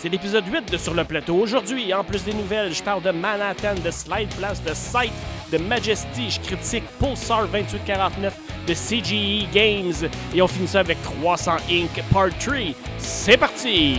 C'est l'épisode 8 de Sur le plateau. Aujourd'hui, en plus des nouvelles, je parle de Manhattan, de Slide Blast, de Sight, de Majesty, je critique Pulsar 2849 de CGE Games et on finit ça avec 300 Inc. Part 3. C'est parti!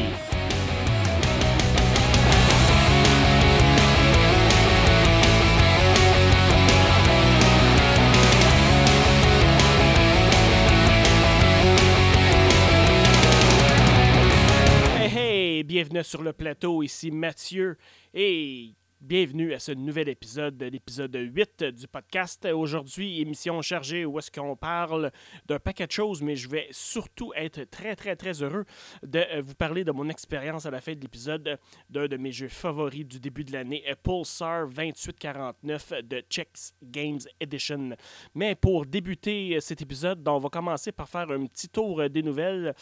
Sur le plateau, ici Mathieu. Et bienvenue à ce nouvel épisode, l'épisode 8 du podcast. Aujourd'hui, émission chargée où est-ce qu'on parle d'un paquet de choses, mais je vais surtout être très, très, très heureux de euh, vous parler de mon expérience à la fin de l'épisode d'un de mes jeux favoris du début de l'année, Pulsar 2849 de Chex Games Edition. Mais pour débuter euh, cet épisode, on va commencer par faire un petit tour euh, des nouvelles.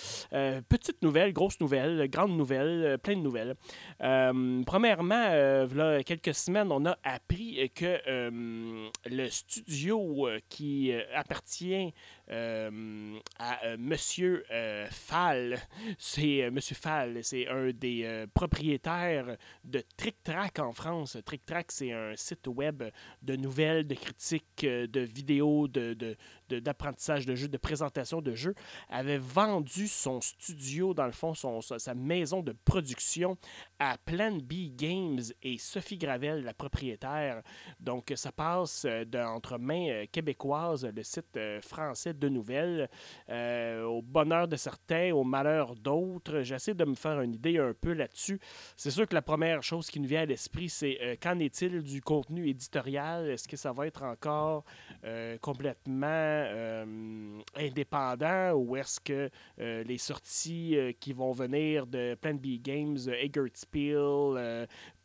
Petites nouvelles, grosses nouvelles, grandes nouvelles, plein de nouvelles. Premièrement, voilà quelques semaines, on a appris que euh, le studio euh, qui euh, appartient à euh, Monsieur euh, Fall, c'est euh, Monsieur Fall, c'est un des euh, propriétaires de Trick Track en France. Trick Track, c'est un site web de nouvelles, de critiques, euh, de vidéos, de, de- de- d'apprentissage de, jeux, de présentation de jeux, avait vendu son studio, dans le fond, son, sa, maison de production à Plan B Games et Sophie Gravel, la propriétaire. Donc, ça passe euh, de- entre mains euh, québécoises, le site euh, français de nouvelles, euh, au bonheur de certains, au malheur d'autres. J'essaie de me faire une idée un peu là-dessus. C'est sûr que la première chose qui nous vient à l'esprit, c'est euh, qu'en est-il du contenu éditorial? Est-ce que ça va être encore euh, complètement indépendant? Ou est-ce que les sorties qui vont venir de Plan B Games, Eggert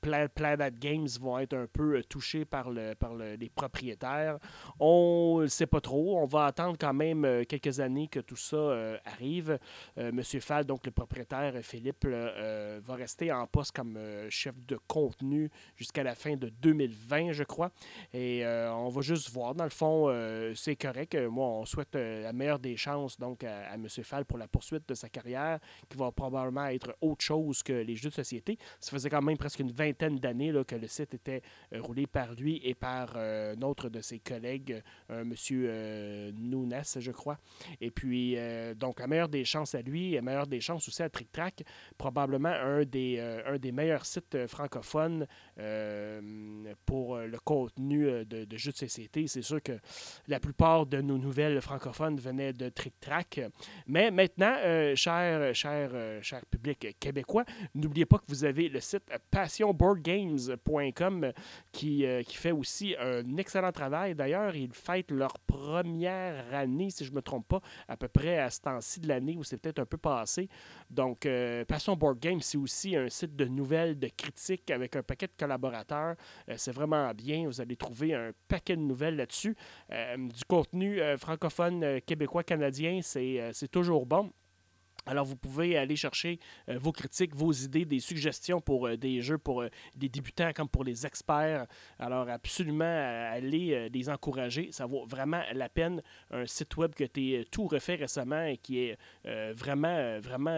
Pla- Planet Games vont être un peu euh, touchés par, le, par le- les propriétaires. On ne sait pas trop. On va attendre quand même euh, quelques années que tout ça euh, arrive. Euh, Monsieur Fall, donc le propriétaire Philippe, va rester en poste comme chef de contenu jusqu'à la fin de 2020, je crois. Et on va juste voir. Dans le fond, c'est correct. Moi, on souhaite la meilleure des chances donc à, à M. Fall pour la poursuite de sa carrière, qui va probablement être autre chose que les jeux de société. Ça faisait quand même presque une vingtaine d'années que le site était euh, roulé par lui et par euh, un autre de ses collègues, euh, M. euh, Nunes, je crois. Et puis, euh, donc, la meilleure des chances à lui, la meilleure des chances aussi à Trick Track, probablement un des, euh, un des meilleurs sites francophones pour le contenu de, de jeux de société. C'est sûr que la plupart de nos nouvelles francophones venaient de Trick Track. Mais maintenant, cher, cher, cher public québécois, n'oubliez pas que vous avez le site passionboardgames.com qui, euh, qui fait aussi un excellent travail. D'ailleurs, ils fêtent leur première année, si je ne me trompe pas, à peu près à ce temps-ci de l'année où c'est peut-être un peu passé. Donc, euh, Passion Board Games, c'est aussi un site de nouvelles, de critiques avec un paquet de collaborateurs. Euh, c'est vraiment bien. Vous allez trouver un paquet de nouvelles là-dessus. Euh, du contenu euh, francophone, euh, québécois, canadien, c'est euh, c'est toujours bon. Alors, vous pouvez aller chercher euh, vos critiques, vos idées, des suggestions pour euh, des jeux pour euh, des débutants comme pour les experts. Alors, absolument, allez les encourager. Ça vaut vraiment la peine. Un site web été euh, tout refait récemment et qui est vraiment, vraiment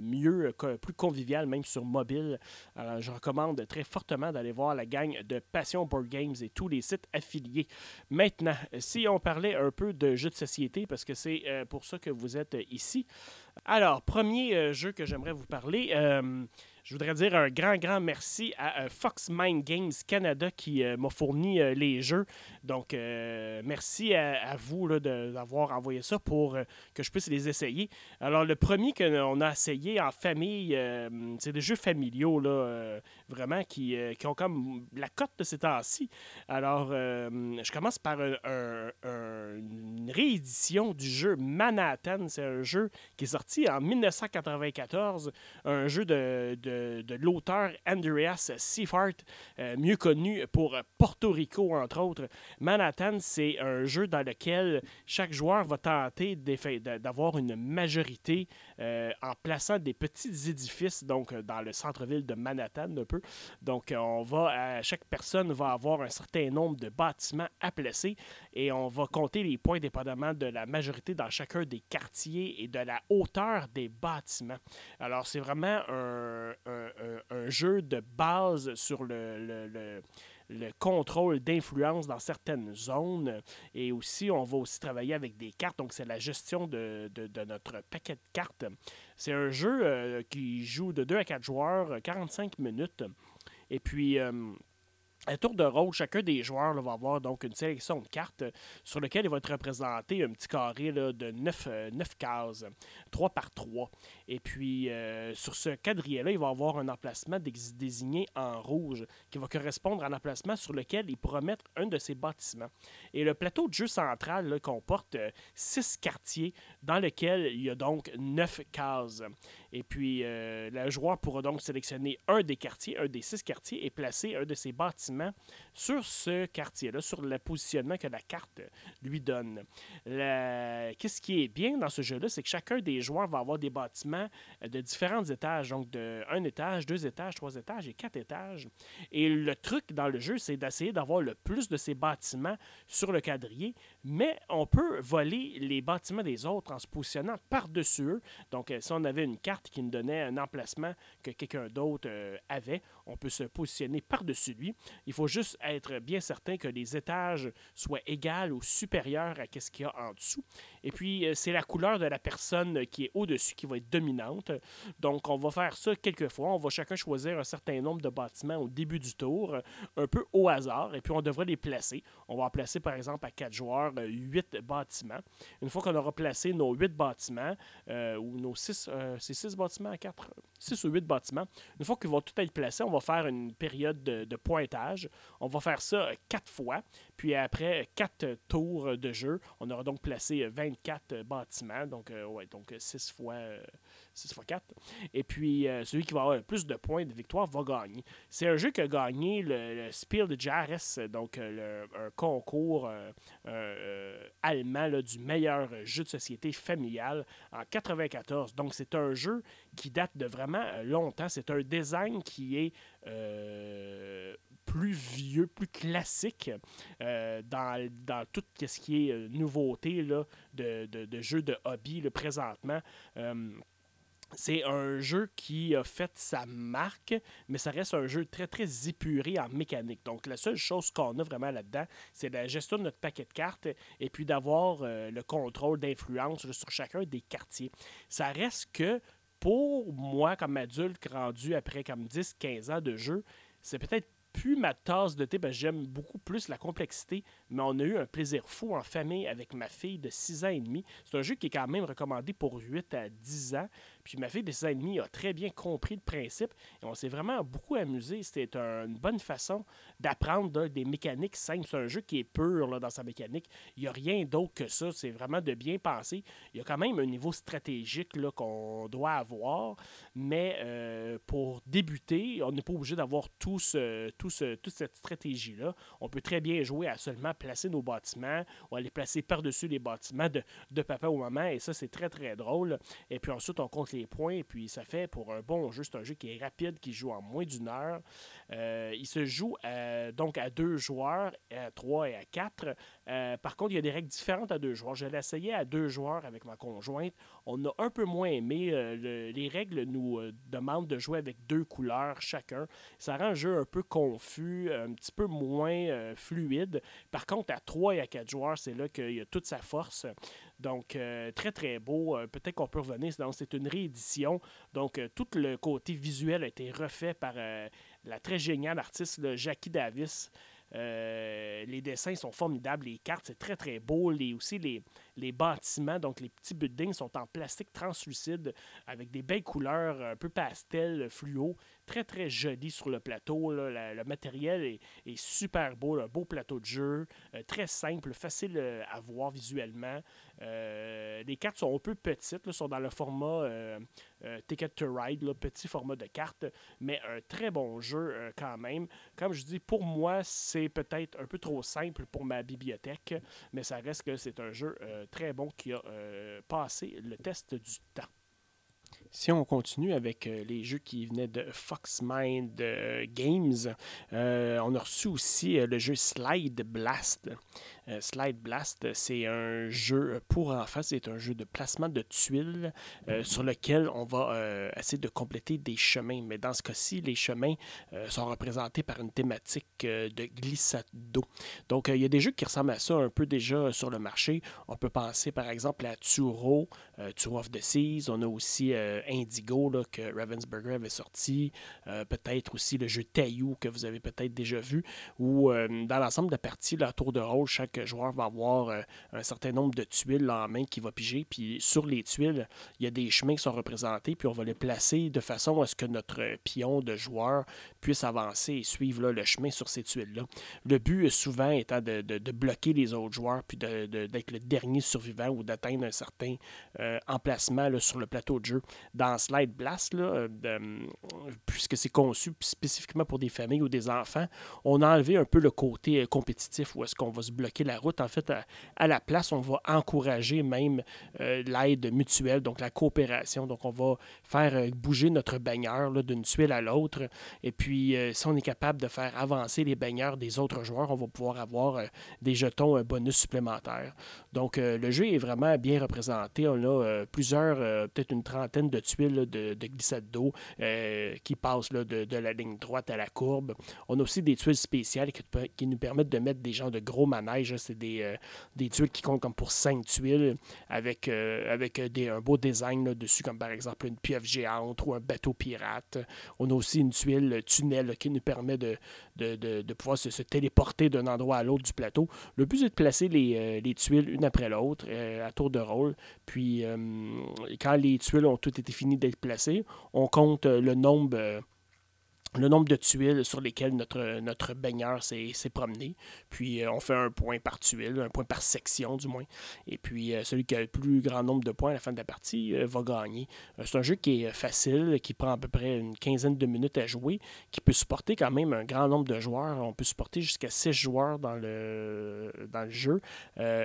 mieux, plus convivial, même sur mobile. Alors, je recommande très fortement d'aller voir la gang de Passion Board Games et tous les sites affiliés. Maintenant, si on parlait un peu de jeux de société, parce que c'est pour ça que vous êtes ici. Alors, premier euh, jeu que j'aimerais vous parler, euh, je voudrais dire un grand, grand merci à euh, Fox Mind Games Canada qui euh, m'a fourni euh, les jeux. Donc, merci à, vous d'avoir envoyé ça pour que je puisse les essayer. Alors, le premier qu'on a essayé en famille, c'est des jeux familiaux, là, vraiment, qui, qui ont comme la cote de ces temps-ci. Alors, je commence par un- un- un- une réédition du jeu Manhattan. C'est un jeu qui est sorti en 1994, un jeu de, de l'auteur Andreas Seifert, euh, mieux connu pour Porto Rico, entre autres. Manhattan, c'est un jeu dans lequel chaque joueur va tenter d'avoir une majorité euh, en plaçant des petits édifices, donc euh, dans le centre-ville de Manhattan un peu. Donc, euh, on va, chaque personne va avoir un certain nombre de bâtiments à placer et on va compter les points dépendamment de la majorité dans chacun des quartiers et de la hauteur des bâtiments. Alors, c'est vraiment un, jeu de base sur le, contrôle d'influence dans certaines zones. Et aussi, on va aussi travailler avec des cartes. Donc, c'est la gestion de, de, notre paquet de cartes. C'est un jeu qui joue de 2 à 4 joueurs, 45 minutes. Et puis, à tour de rôle, chacun des joueurs va avoir donc une sélection de cartes euh, sur lesquelles il va être représenté un petit carré de 9, euh, cases, 3 par 3. Et puis, euh, sur ce quadrillé-là, il va avoir un emplacement désigné en rouge qui va correspondre à un emplacement sur lequel il pourra mettre un de ses bâtiments. Et le plateau de jeu central comporte 6 quartiers dans lesquels il y a donc 9 cases. Et puis, le joueur pourra donc sélectionner un des quartiers, un des 6 quartiers et placer un de ses bâtiments sur ce quartier-là, sur le positionnement que la carte lui donne. Qu'est-ce qui est bien dans ce jeu-là, c'est que chacun des joueurs va avoir des bâtiments de différents étages, donc de un étage, deux étages, trois étages et quatre étages. Et le truc dans le jeu, c'est d'essayer d'avoir le plus de ces bâtiments sur le quadrillé, mais on peut voler les bâtiments des autres en se positionnant par-dessus eux. Donc, si on avait une carte qui nous donnait un emplacement que quelqu'un d'autre euh, avait, on peut se positionner par-dessus lui. Il faut juste être bien certain que les étages soient égaux ou supérieurs à ce qu'il y a en dessous. Et puis, euh, c'est la couleur de la personne qui est au-dessus qui va être dominante. Donc, on va faire ça quelques fois. On va chacun choisir un certain nombre de bâtiments au début du tour, un peu au hasard, et puis on devrait les placer. On va placer, par exemple, à quatre joueurs, euh, huit bâtiments. Une fois qu'on aura placé nos huit bâtiments, euh, ou nos six, c'est six bâtiments à quatre, six ou huit bâtiments, une fois qu'ils vont tout être placés, on va faire une période de pointage on va faire ça euh, quatre fois. Puis après quatre tours de jeu, on aura donc placé 24 euh, bâtiments. Donc, euh, ouais, donc 6 fois, 6 fois 4. Et puis, celui qui va avoir le plus de points de victoire va gagner. C'est un jeu qui a gagné le, Spiel de Jahres, donc un concours allemand du meilleur jeu de société familial en 94. Donc, c'est un jeu qui date de vraiment longtemps. C'est un design qui est plus vieux, plus classique euh, dans, tout ce qui est euh, nouveauté là, de, de, jeux de hobby le présentement. Euh, c'est un jeu qui a fait sa marque, mais ça reste un jeu très, très épuré en mécanique. Donc, la seule chose qu'on a vraiment là-dedans, c'est la gestion de notre paquet de cartes et puis d'avoir le contrôle d'influence sur chacun des quartiers. Ça reste que, pour moi, comme adulte rendu après comme 10-15 ans de jeu, c'est peut-être plus ma tasse de thé, j'aime beaucoup plus la complexité, mais on a eu un plaisir fou en famille avec ma fille de 6 ans et demi. C'est un jeu qui est quand même recommandé pour 8 à 10 ans. Puis ma fille de 6 ans et demi a très bien compris le principe et on s'est vraiment beaucoup amusé. C'était une bonne façon d'apprendre des mécaniques simples. C'est un jeu qui est pur là, dans sa mécanique. Il n'y a rien d'autre que ça. C'est vraiment de bien penser. Il y a quand même un niveau stratégique qu'on doit avoir, mais euh, pour débuter, on n'est pas obligé d'avoir toute cette stratégie-là. On peut très bien jouer à seulement placer nos bâtiments ou à les placer par-dessus les bâtiments de, de papa ou maman. Et ça, c'est très, très drôle. Et puis ensuite, on compte les points. Puis, ça fait pour un bon jeu. C'est un jeu qui est rapide, qui joue en moins d'une heure. Euh, il se joue euh, donc à deux joueurs, à trois et à quatre. Euh, par contre, il y a des règles différentes à deux joueurs. Je l'ai essayé à deux joueurs avec ma conjointe. On a un peu moins aimé. les règles nous demandent de jouer avec deux couleurs chacun. Ça rend un jeu un peu confus, un petit peu moins fluide. Par contre, à trois et à quatre joueurs, c'est là qu'il y a toute sa force. Donc, très, très beau. Peut-être qu'on peut revenir. C'est une réédition. Donc, tout le côté visuel a été refait par la très géniale artiste Jackie Davis. Euh, les dessins sont formidables, les cartes, c'est très très beau. Les, aussi, les, les bâtiments, donc les petits buildings, sont en plastique translucide avec des belles couleurs un peu pastel, fluo. Très très joli sur le plateau. le matériel est, super beau, un beau plateau de jeu, euh, très simple, facile euh, à voir visuellement. les cartes sont un peu petites, sont dans le format Ticket to Ride, petit format de cartes, mais un très bon jeu quand même. Comme je dis, pour moi, c'est peut-être un peu trop simple pour ma bibliothèque, mais ça reste que c'est un jeu euh, très bon qui a euh, passé le test du temps. Si on continue avec euh, les jeux qui venaient de Foxmind Games, on a reçu aussi le jeu Slide Blast. Slide Blast, c'est un jeu pour enfants, c'est un jeu de placement de tuiles sur lequel on va essayer de compléter des chemins. Mais dans ce cas-ci, les chemins sont représentés par une thématique de glissade d'eau. Donc, il y a des jeux qui ressemblent à ça un peu déjà sur le marché. On peut penser par exemple à Turo, Turo of the Seas. On a aussi Indigo là, que Ravensburger avait sorti. peut-être aussi le jeu Taillou que vous avez peut-être déjà vu. Ou dans l'ensemble de la partie, la tour de rôle, chaque joueur va avoir un certain nombre de tuiles en main qui va piger. Puis sur les tuiles, il y a des chemins qui sont représentés. Puis on va les placer de façon à ce que notre pion de joueur puisse avancer et suivre le chemin sur ces tuiles-là. Le but, souvent, étant de, bloquer les autres joueurs, puis d'être le dernier survivant ou d'atteindre un certain euh, emplacement sur le plateau de jeu. Dans Slide Blast, là, puisque c'est conçu spécifiquement pour des familles ou des enfants, on a enlevé un peu le côté euh, compétitif où est-ce qu'on va se bloquer la route. En fait, à, la place, on va encourager même euh, l'aide mutuelle, donc la coopération. Donc, on va faire bouger notre baigneur d'une tuile à l'autre. Et puis, si on est capable de faire avancer les baigneurs des autres joueurs, on va pouvoir avoir euh, des jetons bonus supplémentaires. Donc, euh, le jeu est vraiment bien représenté. On a euh, plusieurs, peut-être une trentaine de tuiles de, glissade d'eau qui passent de, la ligne droite à la courbe. On a aussi des tuiles spéciales qui, nous permettent de mettre des gens de gros manèges. C'est des, tuiles qui comptent comme pour cinq tuiles avec, avec un beau design dessus, comme par exemple une pieuvre géante ou un bateau pirate. On a aussi une tuile tunnel qui nous permet de, de, pouvoir se, téléporter d'un endroit à l'autre du plateau. Le but, c'est de placer les, euh, tuiles une après l'autre euh, à tour de rôle. Puis, euh, quand les tuiles ont toutes été finies d'être placées, on compte le nombre le nombre de tuiles sur lesquelles notre, notre baigneur s'est promené. Puis euh, on fait un point par tuile, un point par section du moins. Et puis euh, celui qui a le plus grand nombre de points à la fin de la partie euh, va gagner. c'est un jeu qui est facile, qui prend à peu près une quinzaine de minutes à jouer, qui peut supporter quand même un grand nombre de joueurs. On peut supporter jusqu'à six joueurs dans le, dans le jeu.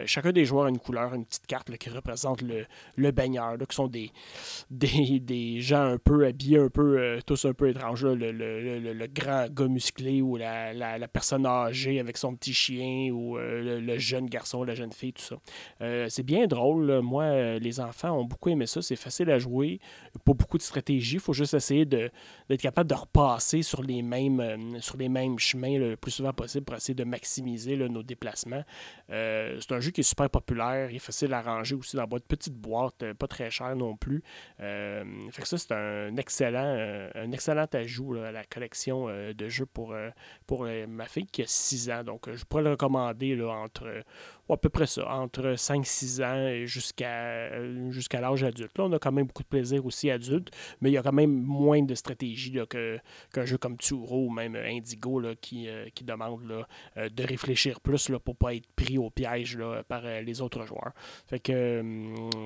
chacun des joueurs a une couleur, une petite carte qui représente le, le baigneur, qui sont des, des, des, gens un peu habillés, un peu, tous un peu étranges. le le, grand gars musclé ou la, personne âgée avec son petit chien ou euh, le, jeune garçon, la jeune fille, tout ça. Euh, c'est bien drôle. Moi, euh, les enfants ont beaucoup aimé ça. C'est facile à jouer. Pas beaucoup de stratégie. Il faut juste essayer d'être capable de repasser sur les mêmes, sur les mêmes chemins le plus souvent possible pour essayer de maximiser nos déplacements. c'est un jeu qui est super populaire. Il est facile à ranger aussi dans de petite boîte, pas très cher non plus. fait que ça, c'est un excellent, un excellent ajout à la collection euh, de jeux pour, euh, pour euh, ma fille qui a 6 ans. Donc, je pourrais le recommander là, entre à peu près ça, entre 5-6 ans et jusqu'à jusqu'à l'âge adulte. Là, on a quand même beaucoup de plaisir aussi adulte, mais il y a quand même moins de stratégie qu'un jeu comme Turo ou même Indigo là, qui, qui demande là, de réfléchir plus pour ne pas être pris au piège par les autres joueurs. Fait que,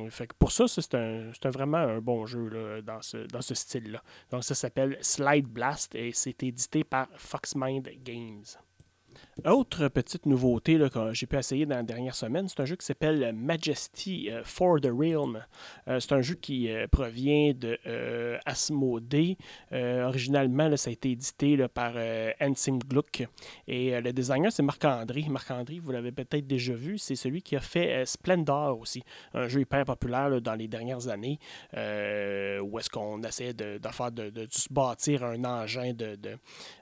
fait que pour ça, c'est vraiment un bon jeu dans ce, dans ce style-là. Donc ça s'appelle Slide Blast et c'est édité par Foxmind Games. Autre petite nouveauté que j'ai pu essayer dans la dernière semaine, c'est un jeu qui s'appelle Majesty euh, for the Realm. Euh, c'est un jeu qui euh, provient de Asmodee. originalement, ça a été édité par Hansing Gluck. Et le designer, c'est Marc-André. Marc-André, vous l'avez peut-être déjà vu, c'est celui qui a fait Splendor aussi, un jeu hyper populaire dans les dernières années, où est-ce qu'on essayait de, faire de, se bâtir un engin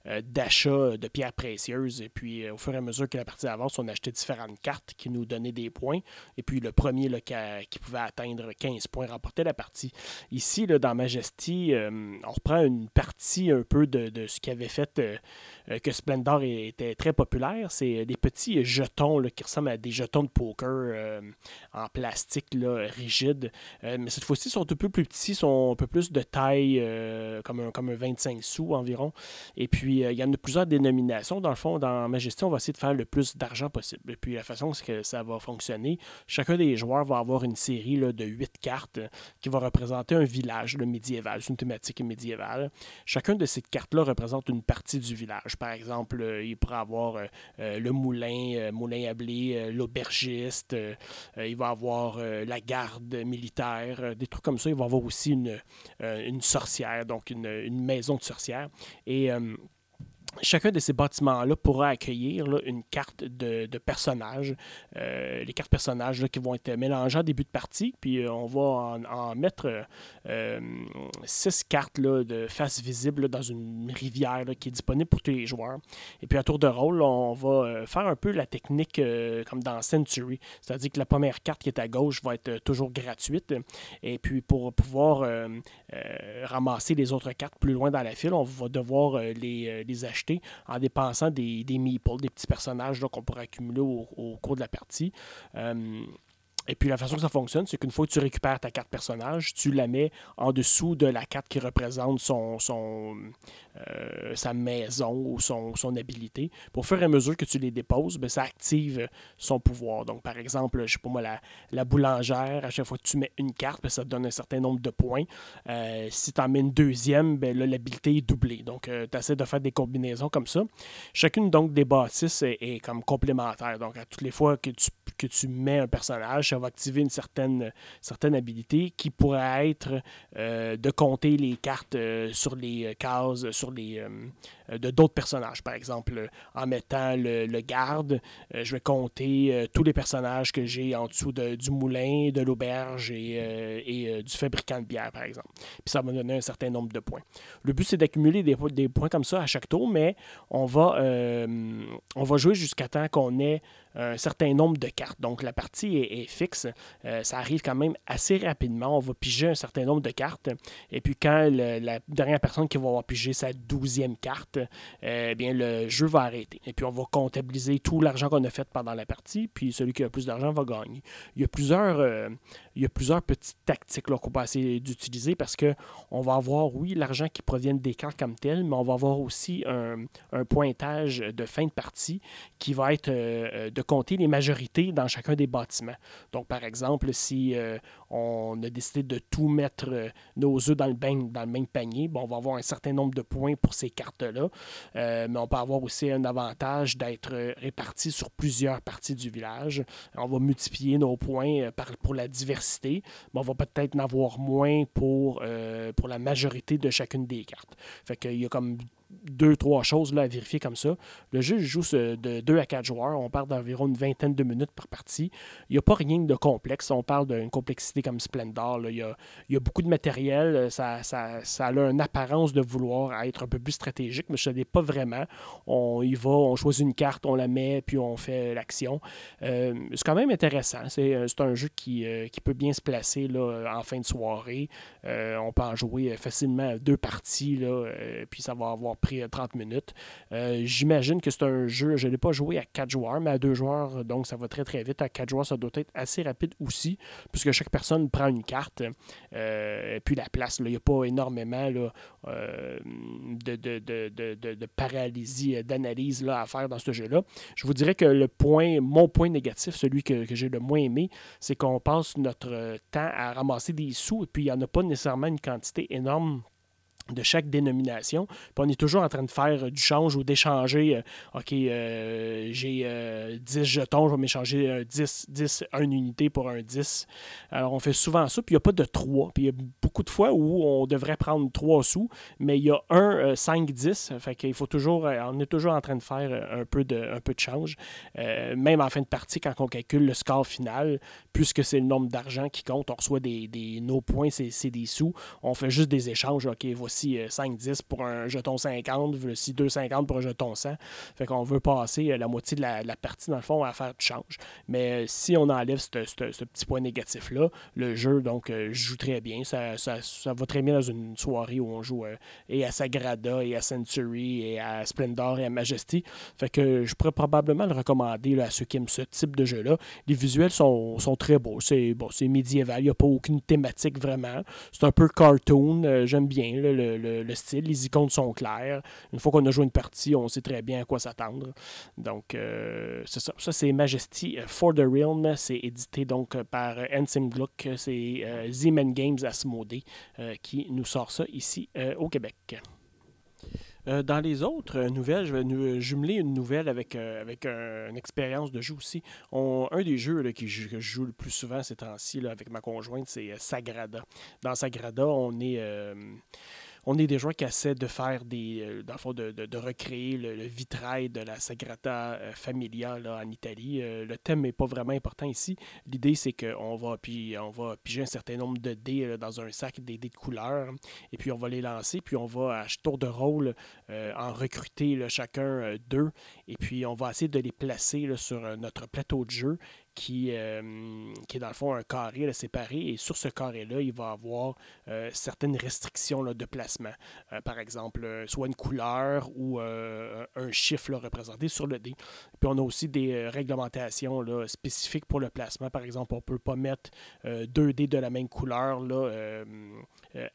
d'achat de, pierres précieuses. Et puis, au fur et à mesure que la partie avance, on achetait différentes cartes qui nous donnaient des points. Et puis le premier qui, pouvait atteindre 15 points remportait la partie. Ici, là, dans Majesty, euh, on reprend une partie un peu de, ce qui avait fait euh, euh, que Splendor était très populaire. C'est des petits jetons qui ressemblent à des jetons de poker en plastique rigide. mais cette fois-ci, ils sont un peu plus petits, sont un peu plus de taille, comme, un, comme un 25 sous environ. Et puis, il y en a plusieurs dénominations. Dans le fond, dans Majesty, on va essayer de faire le plus d'argent possible. Et puis la façon que ça va fonctionner, chacun des joueurs va avoir une série de huit cartes qui va représenter un village médiéval, c'est une thématique médiévale. Chacun de ces cartes-là représente une partie du village. Par exemple, euh, il pourra avoir euh, euh, le moulin, moulin à blé, l'aubergiste, il va avoir la garde militaire, des trucs comme ça. Il va avoir aussi une, une sorcière, donc une, une maison de sorcière. Et Chacun de ces bâtiments-là pourra accueillir une carte de, de personnages. Euh, les cartes personnages qui vont être mélangées en début de partie. Puis euh, on va en, mettre euh, six cartes de face visible dans une rivière qui est disponible pour tous les joueurs. Et puis à tour de rôle, on va faire un peu la technique comme dans Century. C'est-à-dire que la première carte qui est à gauche va être toujours gratuite. Et puis pour pouvoir ramasser les autres cartes plus loin dans la file, on va devoir les, les acheter en dépensant des, des meeples, des petits personnages qu'on pourrait accumuler au, cours de la partie. Euh, et puis la façon que ça fonctionne, c'est qu'une fois que tu récupères ta carte personnage, tu la mets en dessous de la carte qui représente son, son euh, sa maison ou son, son habilité. Pour fur et à mesure que tu les déposes, ben, ça active son pouvoir. Donc par exemple, je sais pas moi, la, la boulangère, à chaque fois que tu mets une carte, ben, ça te donne un certain nombre de points. Euh, si tu en mets une deuxième, ben, l'habilité est doublée. Donc euh, tu essaies de faire des combinaisons comme ça. Chacune donc des bâtisses est, est, comme complémentaire. Donc à toutes les fois que tu, que tu mets un personnage, va activer une certaine, certaine habilité qui pourrait être euh, de compter les cartes euh, sur les cases, sur les, euh, euh, de d'autres personnages. Par exemple, euh, en mettant le, garde, euh, je vais compter tous les personnages que j'ai en dessous du moulin, de l'auberge et, du fabricant de bière, par exemple. Puis ça va donner un certain nombre de points. Le but, c'est d'accumuler des, des, points comme ça à chaque tour, mais on va, on va jouer jusqu'à temps qu'on ait un certain nombre de cartes. Donc la partie est, fixe. ça arrive quand même assez rapidement. On va piger un certain nombre de cartes. Et puis quand la dernière personne qui va avoir pigé sa douzième carte, eh bien, le jeu va arrêter. Et puis, on va comptabiliser tout l'argent qu'on a fait pendant la partie, puis celui qui a le plus d'argent va gagner. Il y a plusieurs, euh, il y a plusieurs petites tactiques qu'on peut essayer d'utiliser parce qu'on va avoir, oui, l'argent qui provient des cartes comme tel, mais on va avoir aussi un, pointage de fin de partie qui va être euh, euh, de compter les majorités dans chacun des bâtiments. Donc, par exemple, si on a décidé de tout mettre nos œufs dans le, même panier, bon, on va avoir un certain nombre de points pour ces cartes-là. Euh, mais on peut avoir aussi un avantage d'être réparti sur plusieurs parties du village. On va multiplier nos points euh, pour la diversité, mais on va peut-être en avoir moins pour, euh, pour la majorité de chacune des cartes. Fait qu'il y a comme deux, trois choses là, à vérifier comme ça. Le jeu joue de 2 à 4 joueurs. On parle d'environ une vingtaine de minutes par partie. Il n'y a pas rien de complexe. On parle d'une complexité comme Splendor. Il, y a, beaucoup de matériel. Ça, ça, ça, a une apparence de vouloir être un peu plus stratégique, mais ce n'est pas vraiment. On y va, on choisit une carte, on la met, puis on fait l'action. Euh, c'est quand même intéressant. C'est, euh, un jeu qui, euh, qui, peut bien se placer là, en fin de soirée. on peut en jouer facilement deux parties, là, puis ça va avoir pris 30 minutes. Euh, j'imagine que c'est un jeu, je ne l'ai pas joué à 4 joueurs, mais à 2 joueurs, donc ça va très très vite. À 4 joueurs, ça doit être assez rapide aussi, puisque chaque personne prend une carte, euh, et puis la place. Il n'y a pas énormément euh, de, de, de, de, paralysie d'analyse à faire dans ce jeu-là. Je vous dirais que le point, mon point négatif, celui que, que j'ai le moins aimé, c'est qu'on passe notre temps à ramasser des sous, et puis il n'y en a pas nécessairement une quantité énorme de chaque dénomination. Puis on est toujours en train de faire euh, du change ou d'échanger. Euh, OK, euh, j'ai 10 jetons, je vais m'échanger 10, 10, 1 unité pour un 10. Alors on fait souvent ça, puis il n'y a pas de 3. Puis il y a beaucoup de fois où on devrait prendre 3 sous, mais il y a un 5-10. Fait qu'il faut toujours, on est toujours en train de faire un peu de, un peu de change. même en fin de partie, quand on calcule le score final, puisque c'est le nombre d'argent qui compte, on reçoit des, des nos points, c'est des sous. On fait juste des échanges. OK, voici 5-10 euh, pour un jeton 50, voici 2,50 pour un jeton 100. Fait qu'on veut passer euh, la moitié de la, partie, dans le fond, à faire du change. Mais euh, si on enlève ce, petit point négatif-là, le jeu, donc, joue très bien. Ça, va très bien dans une soirée où on joue et à Sagrada, et à Century, et à Splendor, et à Majesty. Fait que je pourrais probablement le recommander à ceux qui aiment ce type de jeu-là. Les visuels sont, très beaux. C'est bon, médiéval. Il n'y a pas aucune thématique vraiment. C'est un peu cartoon. J'aime bien le, le, style. Les icônes sont claires. Une fois qu'on a joué une partie, on sait très bien à quoi s'attendre. Donc, euh, ça. C'est Majesty for the Realm. C'est édité donc par Ensim Gluck. C'est euh, Z-Man Games Asmodee euh, qui nous sort ça ici au Québec. dans les autres nouvelles, je vais jumeler une nouvelle avec, avec une expérience de jeu aussi. un des jeux que je joue le plus souvent ces temps-ci avec ma conjointe, c'est Sagrada. Dans Sagrada, on est on est des joueurs qui essaient de faire des. fond, de, recréer le, vitrail de la Sagrada Familia là, en Italie. le thème n'est pas vraiment important ici. L'idée, c'est qu'on va, va piger un certain nombre de dés dans un sac, des dés de couleur, et puis on va les lancer, puis on va, à tour de rôle, en recruter chacun deux, et puis on va essayer de les placer sur notre plateau de jeu qui, euh, qui est dans le fond un carré séparé. Et sur ce carré-là, il va avoir euh, certaines restrictions de placement. Euh, par exemple, soit une couleur ou un chiffre représenté sur le dé. Puis on a aussi des réglementations là, spécifiques pour le placement. Par exemple, on ne peut pas mettre deux dés de la même couleur là,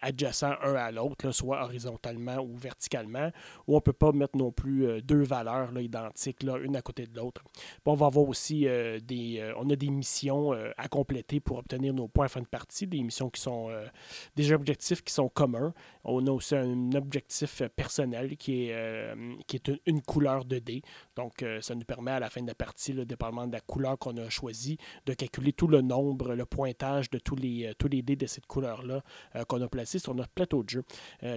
adjacents un à l'autre, soit horizontalement ou verticalement. Ou on ne peut pas mettre non plus deux valeurs là, identiques, là, une à côté de l'autre. on va avoir aussi des euh, on a des missions euh, à compléter pour obtenir nos points fin de partie, des missions qui sont euh, des objectifs qui sont communs. On a aussi un objectif personnel qui est, qui est une, couleur de dé. Donc, ça nous permet à la fin de la partie, le dépendamment de la couleur qu'on a choisie, de calculer tout le nombre, le pointage de tous les, tous les dés de cette couleur-là qu'on a placé sur notre plateau de jeu.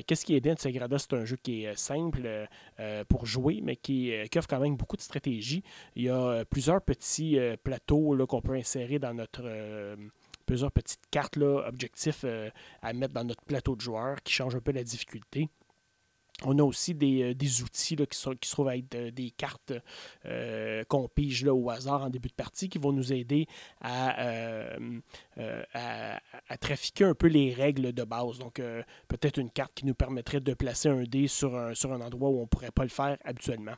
Qu'est-ce qui est bien de Sagrada? C'est un jeu qui est simple pour jouer, mais qui, qui, offre quand même beaucoup de stratégie. Il y a plusieurs petits plateaux qu'on peut insérer dans notre euh, plusieurs petites cartes là, objectifs euh, à mettre dans notre plateau de joueurs qui changent un peu la difficulté. On a aussi des, euh, outils qui, qui se trouvent être euh, des cartes euh, qu'on pige au hasard en début de partie qui vont nous aider à, trafiquer un peu les règles de base. Donc, peut-être une carte qui nous permettrait de placer un dé sur un, endroit où on ne pourrait pas le faire habituellement.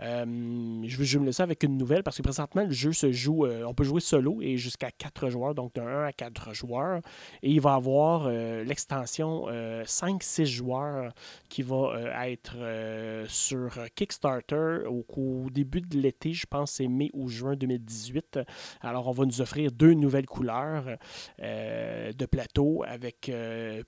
je vais jumeler ça avec une nouvelle parce que présentement, le jeu se joue, on peut jouer solo et jusqu'à 4 joueurs, donc de 1 à 4 joueurs. Et il va avoir l'extension 5-6 joueurs qui va être euh, sur Kickstarter au, début de l'été, je pense c'est mai ou juin 2018. Alors on va nous offrir deux nouvelles couleurs euh, de plateau avec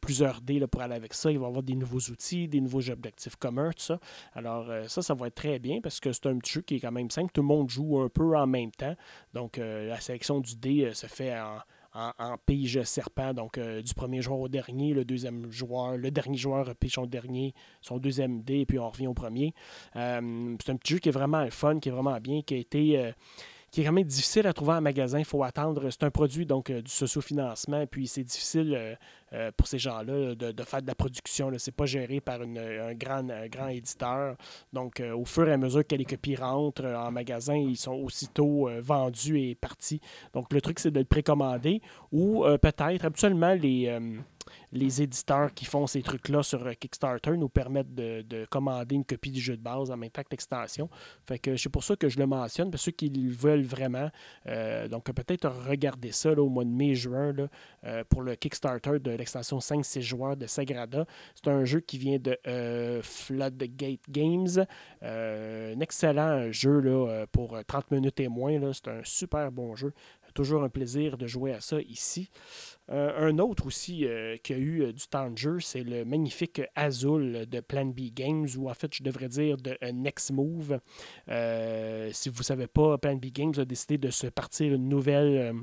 plusieurs dés pour aller avec ça. Il va y avoir des nouveaux outils, des nouveaux objectifs communs, tout ça. Alors ça, ça va être très bien parce que c'est un petit jeu qui est quand même simple. Tout le monde joue un peu en même temps. Donc la sélection du dé se fait en en, pige serpent, donc euh, du premier joueur au dernier, le deuxième joueur, le dernier joueur pige son dernier, son deuxième dé, et puis on revient au premier. Euh, c'est un petit jeu qui est vraiment fun, qui est vraiment bien, qui a été euh, qui est quand même difficile à trouver en magasin. Il faut attendre. C'est un produit donc du socio-financement, puis c'est difficile euh, pour ces gens-là de, faire de la production. Ce n'est pas géré par un, grand, éditeur. Donc, euh, au fur et à mesure que les copies rentrent en magasin, ils sont aussitôt euh, vendus et partis. Donc, le truc, c'est de le précommander ou peut-être, absolument, les les éditeurs qui font ces trucs-là sur Kickstarter nous permettent de, commander une copie du jeu de base en même temps que. Fait c'est pour ça que je le mentionne, ceux qui le veulent vraiment. donc peut-être regarder ça au mois de mai-juin pour le Kickstarter de l'extension 5-6 joueurs de Sagrada. C'est un jeu qui vient de euh, Floodgate Games. Euh, un excellent jeu euh, pour 30 minutes et moins. C'est un super bon jeu. Toujours un plaisir de jouer à ça ici. un autre aussi qui a eu du temps de jeu, c'est le magnifique Azul de Plan B Games, ou en fait, je devrais dire de Next Move. si vous ne savez pas, Plan B Games a décidé de se partir une nouvelle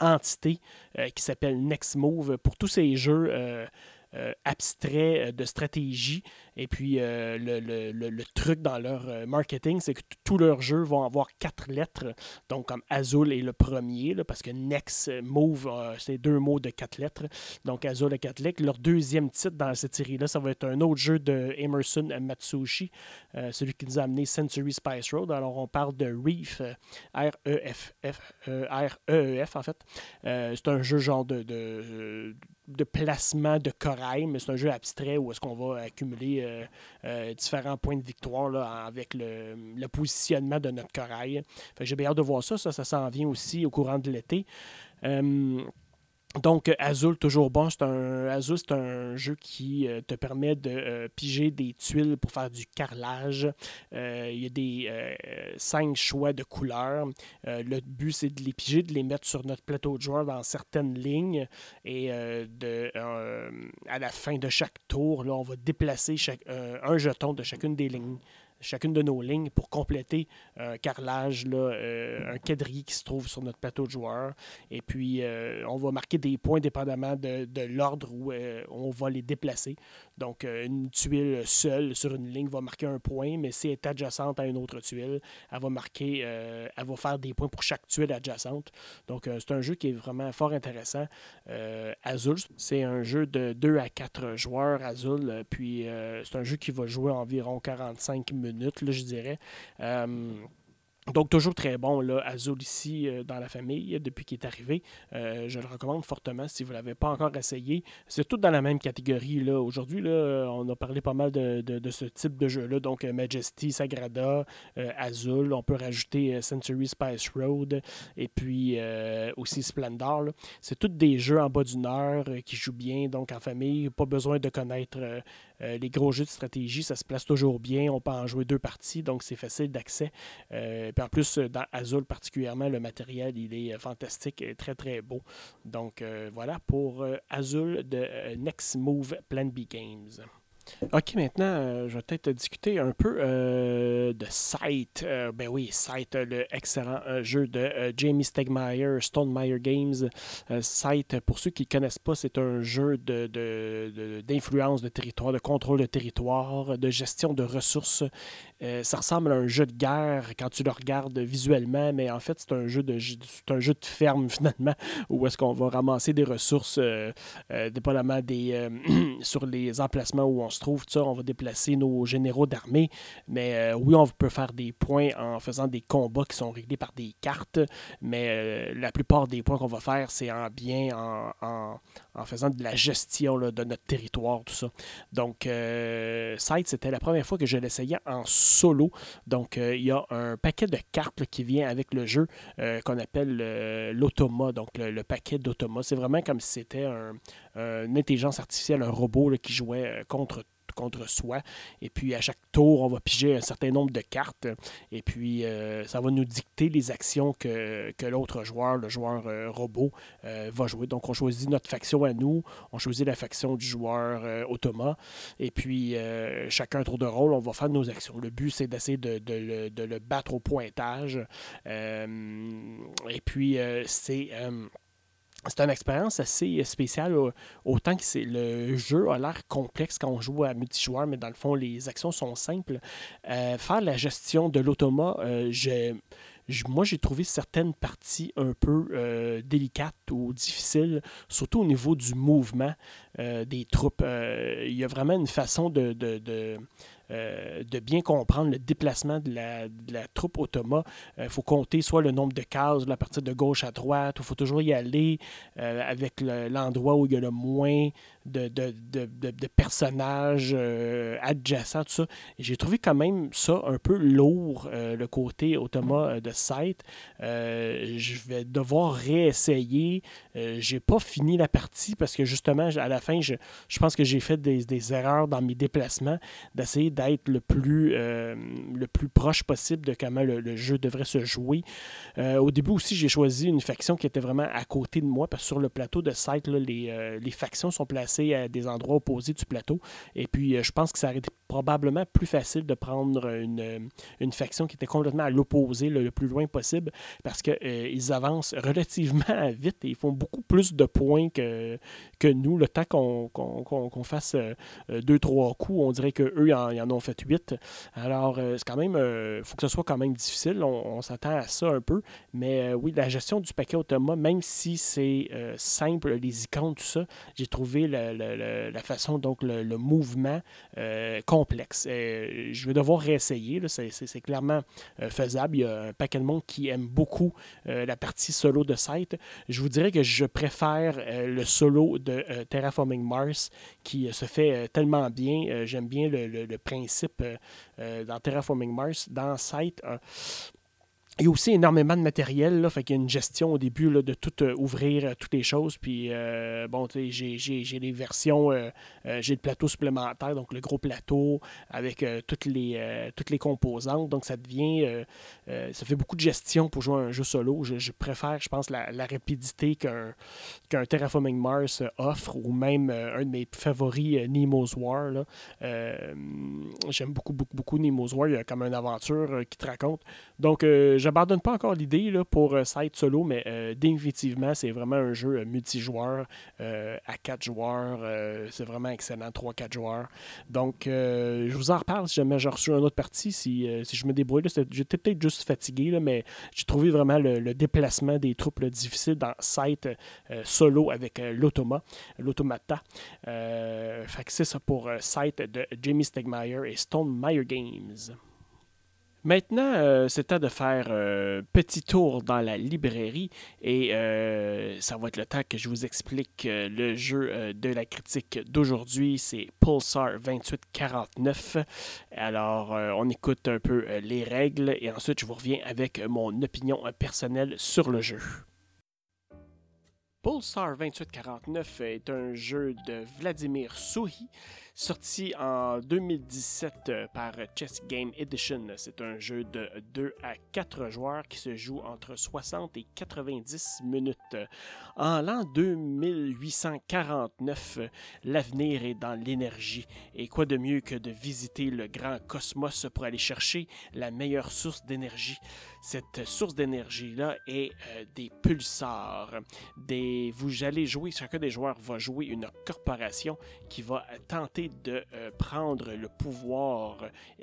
entité euh, qui s'appelle Next Move pour tous ces jeux euh, abstrait euh, de stratégie. Et puis, euh, le, truc dans leur marketing, c'est que tous leurs jeux vont avoir quatre lettres. Donc, comme Azul est le premier, parce que Next Move, c'est deux mots de quatre lettres. Donc, Azul et quatre lettres. Leur deuxième titre dans cette série-là, ça va être un autre jeu de Emerson Matsushi, celui qui nous a amené Century Spice Road. Alors, on parle de Reef, R-E-F-F, R-E-E-F, en fait. c'est un jeu genre de de placement de corail, mais c'est un jeu abstrait où est-ce qu'on va accumuler euh, euh, différents points de victoire là, avec le, positionnement de notre corail. J'ai bien hâte de voir ça. Ça, ça s'en vient aussi au courant de l'été. Euh, donc, Azul, toujours bon. C'est un, Azul, c'est un jeu qui euh, te permet de euh, piger des tuiles pour faire du carrelage. Euh, il y a des cinq choix de couleurs. le but, c'est de les piger, de les mettre sur notre plateau de joueurs dans certaines lignes. Et de, à la fin de chaque tour, là, on va déplacer un jeton de chacune des lignes chacune de nos lignes pour compléter un carrelage, là, un quadrille qui se trouve sur notre plateau de joueurs. Et puis, on va marquer des points dépendamment de, de l'ordre où on va les déplacer. Donc, une tuile seule sur une ligne va marquer un point, mais si elle est adjacente à une autre tuile, elle va marquer, elle va faire des points pour chaque tuile adjacente. Donc, c'est un jeu qui est vraiment fort intéressant. Azul, c'est un jeu de 2 à 4 joueurs, Azul. Puis, c'est un jeu qui va jouer environ 45 minutes, là, je dirais. Donc, toujours très bon, là, Azul ici euh, dans la famille, depuis qu'il est arrivé. Euh, je le recommande fortement si vous ne l'avez pas encore essayé. C'est tout dans la même catégorie. là. Aujourd'hui, là, on a parlé pas mal de, ce type de jeu-là. Donc, euh, Majesty, Sagrada, Azul. On peut rajouter Century Spice Road et puis aussi Splendor. C'est tous des jeux en bas d'une heure qui jouent bien, donc en famille. Pas besoin de connaître les gros jeux de stratégie. Ça se place toujours bien. On peut en jouer deux parties, donc c'est facile d'accès puis en plus, euh, dans Azul particulièrement, le matériel, il est euh, fantastique et très, très beau. Donc euh, voilà pour Azul de Next Move Plan B Games. OK, maintenant, euh, je vais peut-être discuter un peu euh, de Sight. Euh, ben oui, Sight, le excellent jeu de Jamie Stegmaier, Stonemeyer Games. Sight, pour ceux qui ne connaissent pas, c'est un jeu d'influence de, de, de, territoire, de contrôle de territoire, de gestion de ressources. Ça ressemble à un jeu de guerre quand tu le regardes visuellement, mais en fait, c'est un jeu de un jeu de ferme finalement, où est-ce qu'on va ramasser des ressources, dépendamment des sur les emplacements où on se trouve, ça, on va déplacer nos généraux d'armée. Mais euh, oui, on peut faire des points en faisant des combats qui sont réglés par des cartes. Mais euh, la plupart des points qu'on va faire, c'est en bien, en, faisant de la gestion de notre territoire, tout ça. Donc, euh, c'était la première fois que je l'essayais en solo. Donc, il y a un paquet de cartes qui vient avec le jeu qu'on appelle l'automa, donc le, paquet d'automa. C'est vraiment comme si c'était un, une intelligence artificielle, un robot qui jouait contre contre soi. Et puis à chaque tour, on va piger un certain nombre de cartes. Et puis euh, ça va nous dicter les actions que, l'autre joueur, le joueur euh, robot, euh, va jouer. Donc on choisit notre faction à nous, on choisit la faction du joueur automa. Et puis chacun tour de rôle, on va faire nos actions. Le but, c'est d'essayer de, de, le, battre au pointage. et puis c'est c'est une expérience assez spéciale, autant que c'est le jeu a l'air complexe quand on joue à multijoueur, mais dans le fond, les actions sont simples. Euh, faire la gestion de l'automa, euh, moi, j'ai trouvé certaines parties un peu euh, délicates ou difficiles, surtout au niveau du mouvement des troupes. Il y a vraiment une façon de euh, de bien comprendre le déplacement de la, troupe automa. Il euh, faut compter soit le nombre de cases, la partie de gauche à droite, il faut toujours y aller euh, avec l'endroit où il y a le moins de, de, personnages adjacents, tout ça. J'ai trouvé quand même ça un peu lourd, le côté automa de site. je vais devoir réessayer. j'ai pas fini la partie parce que justement, à la fin, je, je pense que j'ai fait des, des erreurs dans mes déplacements, d'essayer d'être le plus euh, le plus proche possible de comment le, jeu devrait se jouer. Euh, au début aussi, j'ai choisi une faction qui était vraiment à côté de moi, parce que sur le plateau de site, les, euh, les, factions sont placées à des endroits opposés du plateau. Et puis, je pense que ça aurait été probablement plus facile de prendre une, une faction qui était complètement à l'opposé, le, plus loin possible, parce qu'ils avancent relativement vite et ils font beaucoup plus de points que, que nous. Le temps qu'on fasse deux, trois coups, on dirait qu'eux, en en ont fait huit. Alors, euh, c'est quand même, il euh, faut que ce soit quand même difficile. On, s'attend à ça un peu. Mais euh, oui, la gestion du paquet automa, même si c'est simple, les icônes, tout ça, j'ai trouvé la, façon, donc le, mouvement complexe. je vais devoir réessayer. C'est clairement faisable. Il y a un paquet de monde qui aime beaucoup la partie solo de site. Je vous dirais que je préfère le solo de Terraforming Mars qui se fait tellement bien. J'aime bien le, principe euh, euh, dans Terraforming Mars, dans Site, il y a aussi énormément de matériel, là, fait qu'il y a une gestion au début là, de tout euh, ouvrir, euh, toutes les choses. Puis, euh, bon, j'ai, les versions, j'ai le plateau supplémentaire, donc le gros plateau avec toutes, les, toutes les composantes. Donc, ça devient, ça fait beaucoup de gestion pour jouer un jeu solo. Je, préfère, je pense, la, rapidité qu'un, Terraforming Mars offre, ou même un de mes favoris, Nemo's War. J'aime beaucoup, beaucoup, beaucoup Nemo's War. Il y a comme une aventure qui te raconte. Donc, j'abandonne pas encore l'idée pour site solo, mais définitivement, c'est vraiment un jeu multijoueur à 4 joueurs. c'est vraiment excellent, 3-4 joueurs. Donc, je vous en reparle si jamais j'ai reçu une autre partie. Si, si je me débrouille, j'étais peut-être juste fatigué, là, mais j'ai trouvé vraiment le, déplacement des troupes difficile dans site solo avec l'automa, l'automata. fait que c'est ça pour site de Jamie Stegmaier et Stone Meyer Games. Maintenant, euh, c'est temps de faire un euh, petit tour dans la librairie et euh, ça va être le temps que je vous explique le jeu de la critique d'aujourd'hui. C'est Pulsar 2849. Alors, on écoute un peu les règles et ensuite je vous reviens avec mon opinion personnelle sur le jeu. Pulsar 2849 est un jeu de Vladimir Souhi sorti en 2017 euh, par Chess Game Edition. C'est un jeu de 2 à 4 joueurs qui se joue entre 60 et 90 minutes. En l'an 2849, l'avenir est dans l'énergie. Et quoi de mieux que de visiter le grand cosmos pour aller chercher la meilleure source d'énergie? Cette source d'énergie-là est euh, des pulsars. Des, vous allez jouer, chacun des joueurs va jouer une corporation qui va tenter de euh, prendre le pouvoir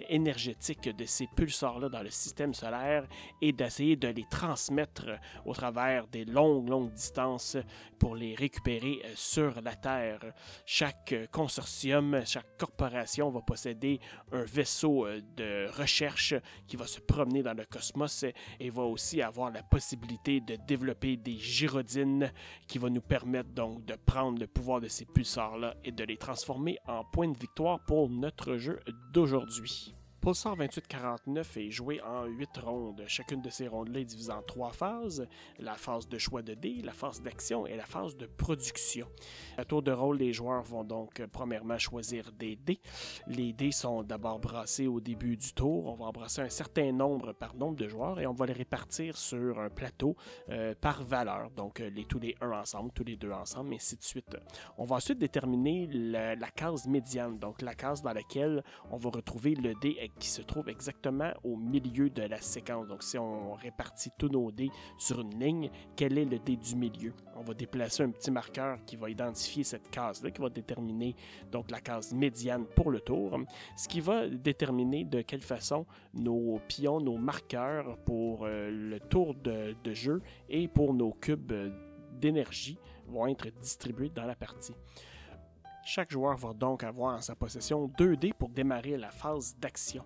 énergétique de ces pulsars-là dans le système solaire et d'essayer de les transmettre au travers des longues, longues distances pour les récupérer euh, sur la Terre. Chaque consortium, chaque corporation va posséder un vaisseau euh, de recherche qui va se promener dans le cosmos et va aussi avoir la possibilité de développer des gyrodines qui vont nous permettre donc de prendre le pouvoir de ces pulsars-là et de les transformer en point de victoire pour notre jeu d'aujourd'hui. Pulsar 2849 est joué en 8 rondes. Chacune de ces rondes-là est divisée en trois phases la phase de choix de dés, la phase d'action et la phase de production. À tour de rôle, les joueurs vont donc euh, premièrement choisir des dés. Les dés sont d'abord brassés au début du tour. On va embrasser un certain nombre par nombre de joueurs et on va les répartir sur un plateau euh, par valeur. Donc euh, les, tous les 1 ensemble, tous les deux ensemble, et ainsi de suite. On va ensuite déterminer la, la case médiane, donc la case dans laquelle on va retrouver le dé qui se trouve exactement au milieu de la séquence. Donc, si on répartit tous nos dés sur une ligne, quel est le dé du milieu? On va déplacer un petit marqueur qui va identifier cette case-là, qui va déterminer donc la case médiane pour le tour, ce qui va déterminer de quelle façon nos pions, nos marqueurs pour euh, le tour de, de jeu et pour nos cubes d'énergie vont être distribués dans la partie. Chaque joueur va donc avoir en sa possession 2 dés pour démarrer la phase d'action.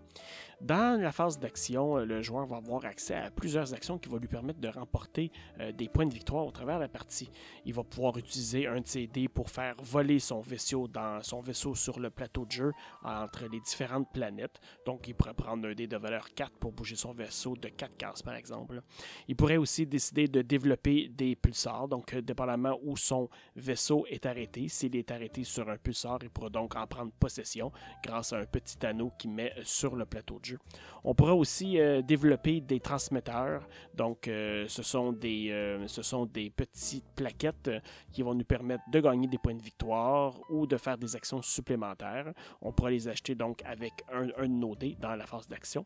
Dans la phase d'action, euh, le joueur va avoir accès à plusieurs actions qui vont lui permettre de remporter euh, des points de victoire au travers de la partie. Il va pouvoir utiliser un de ses dés pour faire voler son vaisseau dans son vaisseau sur le plateau de jeu entre les différentes planètes. Donc, il pourrait prendre un dé de valeur 4 pour bouger son vaisseau de 4 cases, par exemple. Il pourrait aussi décider de développer des pulsars, donc euh, dépendamment où son vaisseau est arrêté. S'il est arrêté sur un pulsar, il pourra donc en prendre possession grâce à un petit anneau qu'il met sur le plateau de on pourra aussi euh, développer des transmetteurs. Donc, euh, ce, sont des, euh, ce sont des petites plaquettes qui vont nous permettre de gagner des points de victoire ou de faire des actions supplémentaires. On pourra les acheter donc avec un, un de nos dés dans la phase d'action.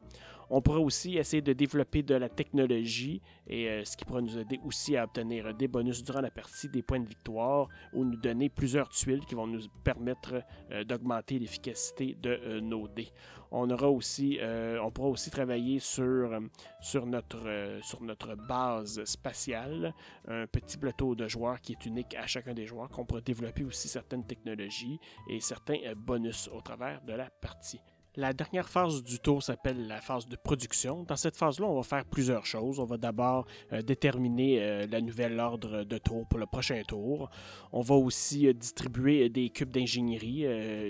On pourra aussi essayer de développer de la technologie et ce qui pourra nous aider aussi à obtenir des bonus durant la partie, des points de victoire ou nous donner plusieurs tuiles qui vont nous permettre d'augmenter l'efficacité de nos dés. Euh, on pourra aussi travailler sur, euh, notre, euh, sur notre base spatiale, un petit plateau de joueurs qui est unique à chacun des joueurs, qu'on pourra développer aussi certaines technologies et certains bonus au travers de la partie. La dernière phase du tour s'appelle la phase de production. Dans cette phase-là, on va faire plusieurs choses. On va d'abord euh, déterminer euh, la nouvelle ordre de tour pour le prochain tour. On va aussi euh, distribuer des cubes d'ingénierie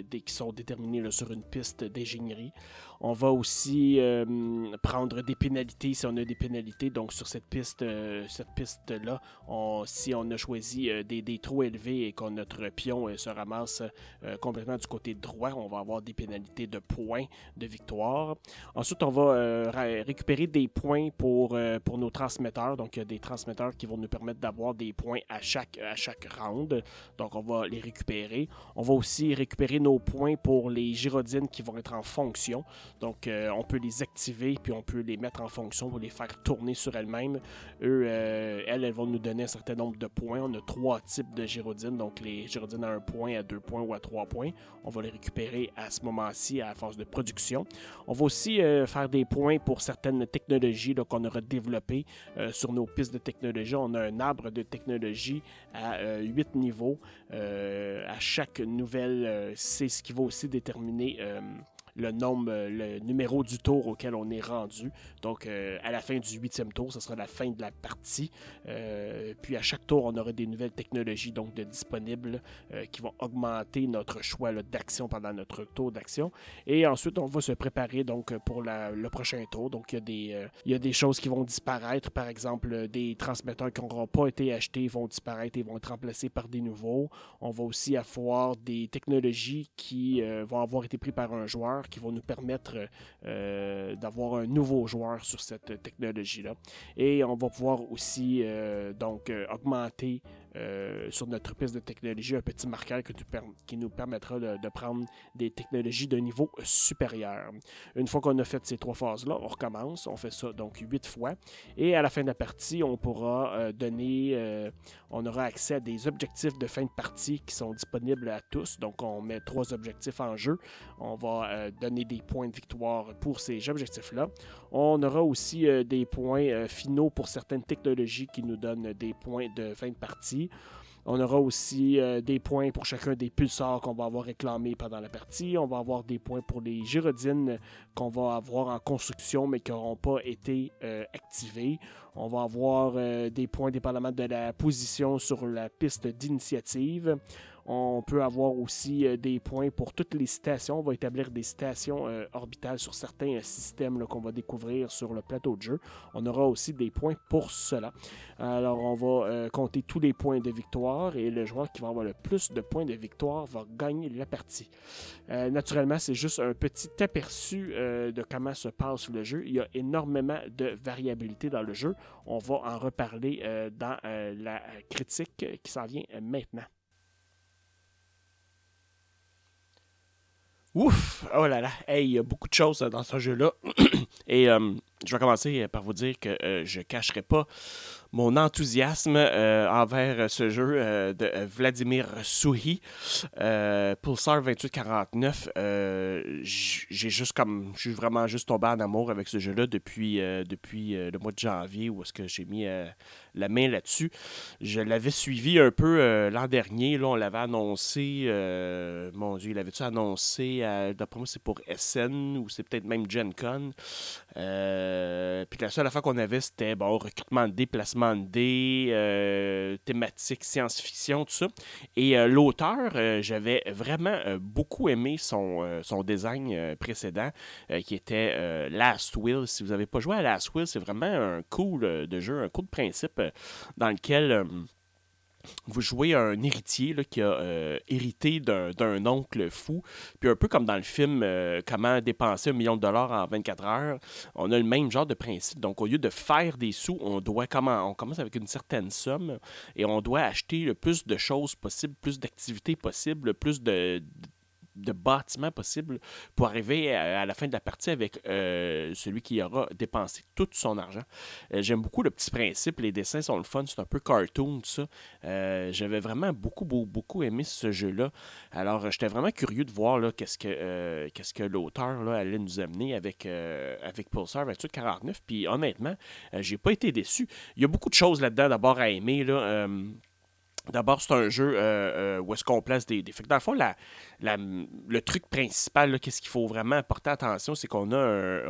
qui sont déterminés sur une piste d'ingénierie. On va aussi euh, prendre des pénalités si on a des pénalités. Donc sur cette piste, euh, piste-là, si on a choisi euh, des, des, trop élevés et que notre pion se ramasse complètement du côté droit, on va avoir des pénalités de points de victoire. Ensuite, on va récupérer des points pour, nos transmetteurs. Donc, des transmetteurs qui vont nous permettre d'avoir des points à chaque, à chaque round. Donc, on va les récupérer. On va aussi récupérer nos points pour les gyrodines qui vont être en fonction. Donc, on peut les activer puis on peut les mettre en fonction pour les faire tourner sur elles-mêmes. Eux, elles, elles vont nous donner un certain nombre de points. On a trois types de gyrodines. Donc, les gyrodines à un point, à deux points ou à trois points. On va les récupérer à ce moment-ci à la phase de production. On va aussi euh, faire des points pour certaines technologies qu'on aura développées euh, sur nos pistes de technologie. On a un arbre de technologie à euh, huit niveaux. à chaque nouvelle, c'est ce qui va aussi déterminer le nombre, euh, le numéro du tour auquel on est rendu. Donc, euh, à la fin du huitième tour, ce sera la fin de la partie. Euh, puis, à chaque tour, on aura des nouvelles technologies donc de disponibles qui vont augmenter notre choix d'action pendant notre tour d'action. Et ensuite, on va se préparer donc pour le prochain tour. Donc, il y, il y a des choses qui vont disparaître. Par exemple, des transmetteurs qui n'auront pas été achetés vont disparaître et vont être remplacés par des nouveaux. On va aussi avoir des technologies qui vont avoir été prises par un joueur qui vont nous permettre euh, d'avoir un nouveau joueur sur cette technologie-là. Et on va pouvoir aussi euh, donc euh, augmenter euh, sur notre piste de technologie un petit marqueur qui nous permettra de, prendre des technologies de niveau supérieur. Une fois qu'on a fait ces trois phases-là, on recommence, on fait ça donc huit fois. Et à la fin de la partie, on pourra euh, donner, euh, on aura accès à des objectifs de fin de partie qui sont disponibles à tous. Donc on met trois objectifs en jeu. On va donner des points de victoire pour ces objectifs-là. On aura aussi des points finaux pour certaines technologies qui nous donnent des points de fin de partie. On aura aussi euh, des points pour chacun des pulsars qu'on va avoir réclamés pendant la partie. On va avoir des points pour les gyrodines qu'on va avoir en construction mais qui n'auront pas été euh, activés. On va avoir euh, des points dépendamment de la position sur la piste d'initiative. On peut avoir aussi euh, des points pour toutes les stations. On va établir des stations euh, orbitales sur certains euh, systèmes qu'on va découvrir sur le plateau de jeu. On aura aussi des points pour cela. Alors, on va compter tous les points de victoire et le joueur qui va avoir le plus de points de victoire va gagner la partie. naturellement, c'est juste un petit aperçu de comment se passe le jeu. Il y a énormément de variabilité dans le jeu. On va en reparler dans la critique qui s'en vient maintenant. Ouf! Oh là là! Hey, il y a beaucoup de choses dans ce jeu-là. Et euh, je vais commencer par vous dire que euh, je ne cacherai pas mon enthousiasme euh, envers ce jeu euh, de Vladimir Souhi, euh, Pulsar 2849. j'ai je suis vraiment juste tombé en amour avec ce jeu-là depuis, depuis le mois de janvier où est-ce que j'ai mis la main là-dessus. Je l'avais suivi un peu l'an dernier. Là, on l'avait annoncé. mon Dieu, il avait-tu annoncé D'après moi, c'est pour SN ou c'est peut-être même Gen Con. Puis la seule affaire qu'on avait, c'était bon, recrutement de déplacement des euh, thématiques science-fiction, tout ça. Et euh, l'auteur, euh, j'avais vraiment beaucoup aimé son, son design précédent, qui était Last Will. Si vous n'avez pas joué à Last Will, c'est vraiment un cool de jeu, un cool de principe dans lequel vous jouez un héritier qui a euh, hérité d'un oncle fou. Puis un peu comme dans le film euh, Comment dépenser un million de dollars en 24 heures, on a le même genre de principe. Donc au lieu de faire des sous, on doit comment on commence avec une certaine somme et on doit acheter le plus de choses possibles, plus d'activités possibles, plus de de bâtiments possibles pour arriver à, la fin de la partie avec euh, celui qui aura dépensé tout son argent. Euh, j'aime beaucoup le petit principe, les dessins sont le fun, c'est un peu cartoon, ça. Euh, j'avais vraiment beaucoup, beaucoup, beaucoup aimé ce jeu-là. Alors, j'étais vraiment curieux de voir qu'est-ce que, que l'auteur allait nous amener avec, avec Pulsar 2849. Puis honnêtement, j'ai pas été déçu. Il y a beaucoup de choses là-dedans d'abord à aimer. D'abord, c'est un jeu euh, euh, où est-ce qu'on place des, des... Dans le fond, la, le truc principal, qu'est-ce qu'il faut vraiment porter attention, c'est qu'on a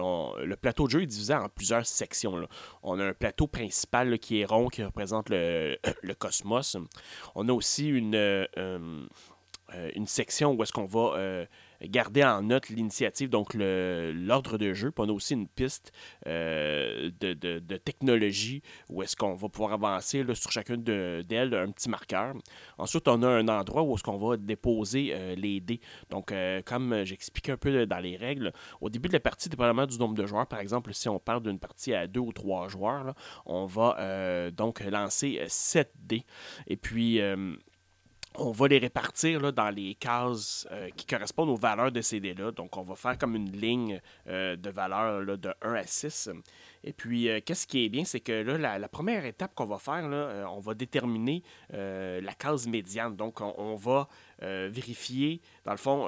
le plateau de jeu est divisé en plusieurs sections. On a un plateau principal qui est rond, qui représente le, cosmos. On a aussi une, euh, une section où est-ce qu'on va garder en note l'initiative, donc l'ordre de jeu. Puis on a aussi une piste de, de, technologie où est-ce qu'on va pouvoir avancer sur chacune d'elles, un petit marqueur. Ensuite, on a un endroit où est-ce qu'on va déposer les dés. Donc, comme j'expliquais un peu dans les règles, au début de la partie, dépendamment du nombre de joueurs, par exemple, si on parle d'une partie à deux ou trois joueurs, on va donc lancer 7 dés. Et puis, euh, on va les répartir dans les cases euh, qui correspondent aux valeurs de ces dés-là. Donc, on va faire comme une ligne euh, de valeurs de 1 à 6. Et puis, qu'est-ce qui est bien, c'est que là, la, première étape qu'on va faire, on va déterminer la case médiane. Donc, on, va vérifier, dans le fond,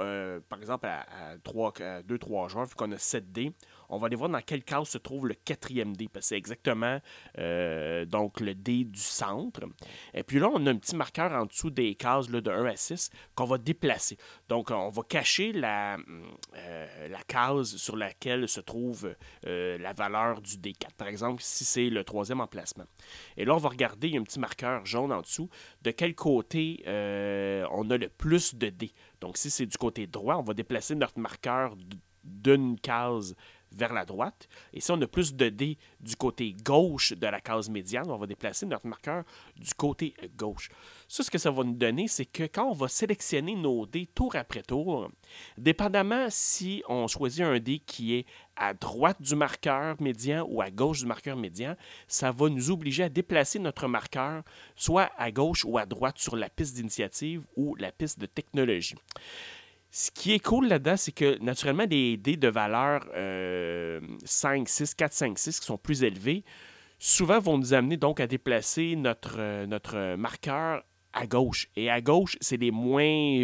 par exemple, à, 2-3 joueurs, vu qu'on a 7 dés, on va aller voir dans quelle case se trouve le quatrième dé, parce que c'est exactement euh, le dé du centre. Et puis là, on a un petit marqueur en dessous des cases de 1 à 6 qu'on va déplacer. Donc, on va cacher la, euh, case sur laquelle se trouve euh, la valeur du D4. Par exemple, si c'est le troisième emplacement. Et là, on va regarder, il y a un petit marqueur jaune en dessous, de quel côté on a le plus de dés. Donc, si c'est du côté droit, on va déplacer notre marqueur d'une case vers la droite. Et si on a plus de dés du côté gauche de la case médiane, on va déplacer notre marqueur du côté gauche. Ce que ça va nous donner, c'est que quand on va sélectionner nos dés tour après tour, dépendamment si on choisit un dé qui est à droite du marqueur médian ou à gauche du marqueur médian, ça va nous obliger à déplacer notre marqueur soit à gauche ou à droite sur la piste d'initiative ou la piste de technologie. Ce qui est cool là-dedans, c'est que naturellement, les dés de valeur 5, 6, 4, 5, 6 qui sont plus élevés, souvent vont nous amener donc à déplacer notre, euh, notre marqueur à gauche. Et à gauche, c'est les moins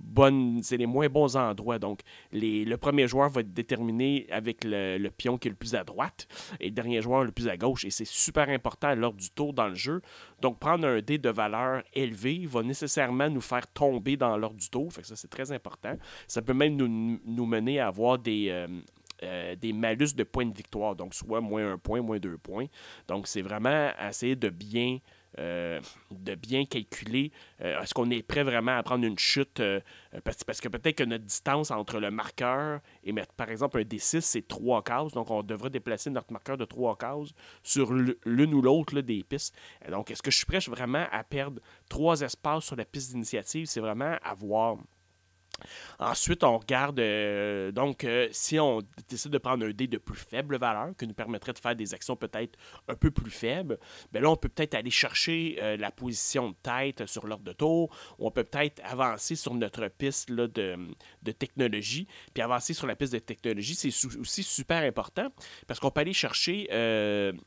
bonnes, c'est les moins bons endroits. Donc, le premier joueur va être déterminé avec le, pion qui est le plus à droite et le dernier joueur le plus à gauche. Et c'est super important lors du tour dans le jeu. Donc, prendre un dé de valeur élevée va nécessairement nous faire tomber dans l'ordre du tour. Fait ça, c'est très important. Ça peut même nous, mener à avoir des, euh, euh, des malus de points de victoire. Donc, soit moins un point, moins deux points. Donc, c'est vraiment essayer de bien euh, de bien calculer euh, est-ce qu'on est prêt vraiment à prendre une chute euh, parce, que peut-être que notre distance entre le marqueur et mettre par exemple un D6 c'est trois cases donc on devrait déplacer notre marqueur de trois cases sur l'une ou l'autre des pistes. Donc est-ce que je suis prêt vraiment à perdre trois espaces sur la piste d'initiative? C'est vraiment à voir Ensuite, on regarde, euh, donc, euh, si on décide de prendre un dé de plus faible valeur, qui nous permettrait de faire des actions peut-être un peu plus faibles, bien là, on peut peut-être aller chercher euh, la position de tête sur l'ordre de tour, ou on peut peut-être avancer sur notre piste là, de, de, technologie. Puis avancer sur la piste de technologie, c'est aussi super important parce qu'on peut aller chercher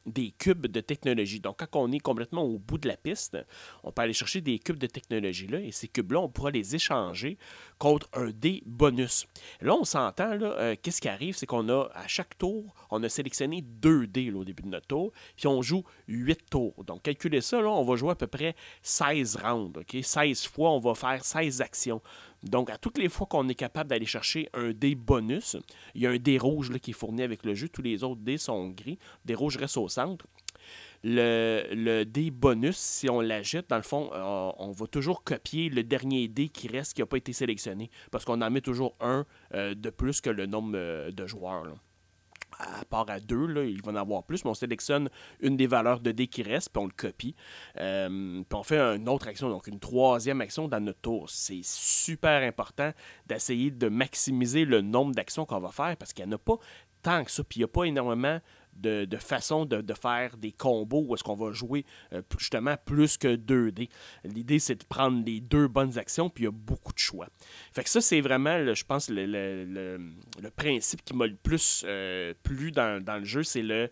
des cubes de technologie. Donc, quand on est complètement au bout de la piste, on peut aller chercher des cubes de technologie là, et ces cubes-là, on pourra les échanger contre un dé bonus. Là, on s'entend, euh, qu'est-ce qui arrive, c'est qu'on a, à chaque tour, on a sélectionné deux dés au début de notre tour, puis on joue huit tours. Donc, calculez ça, là, on va jouer à peu près 16 rounds. OK? 16 fois, on va faire 16 actions. Donc, à toutes les fois qu'on est capable d'aller chercher un dé bonus, il y a un dé rouge qui est fourni avec le jeu. Tous les autres dés sont gris. Des rouges restent au centre le, dé bonus, si on l'agite, dans le fond, euh, on va toujours copier le dernier dé qui reste, qui n'a pas été sélectionné, parce qu'on en met toujours un euh, de plus que le nombre euh, de joueurs. À part à deux, là, il va en avoir plus, mais on sélectionne une des valeurs de dé qui reste, puis on le copie. puis on fait une autre action, donc une troisième action dans notre tour. C'est super important d'essayer de maximiser le nombre d'actions qu'on va faire, parce qu'il n'y en a pas tant que ça, puis il n'y a pas énormément de, façon de, faire des combos où est-ce qu'on va jouer euh, justement plus que 2D. L'idée, c'est de prendre les deux bonnes actions, puis il y a beaucoup de choix. Fait que ça, c'est vraiment, je pense, le, le, principe qui m'a le plus euh, plu dans, dans, le jeu, c'est le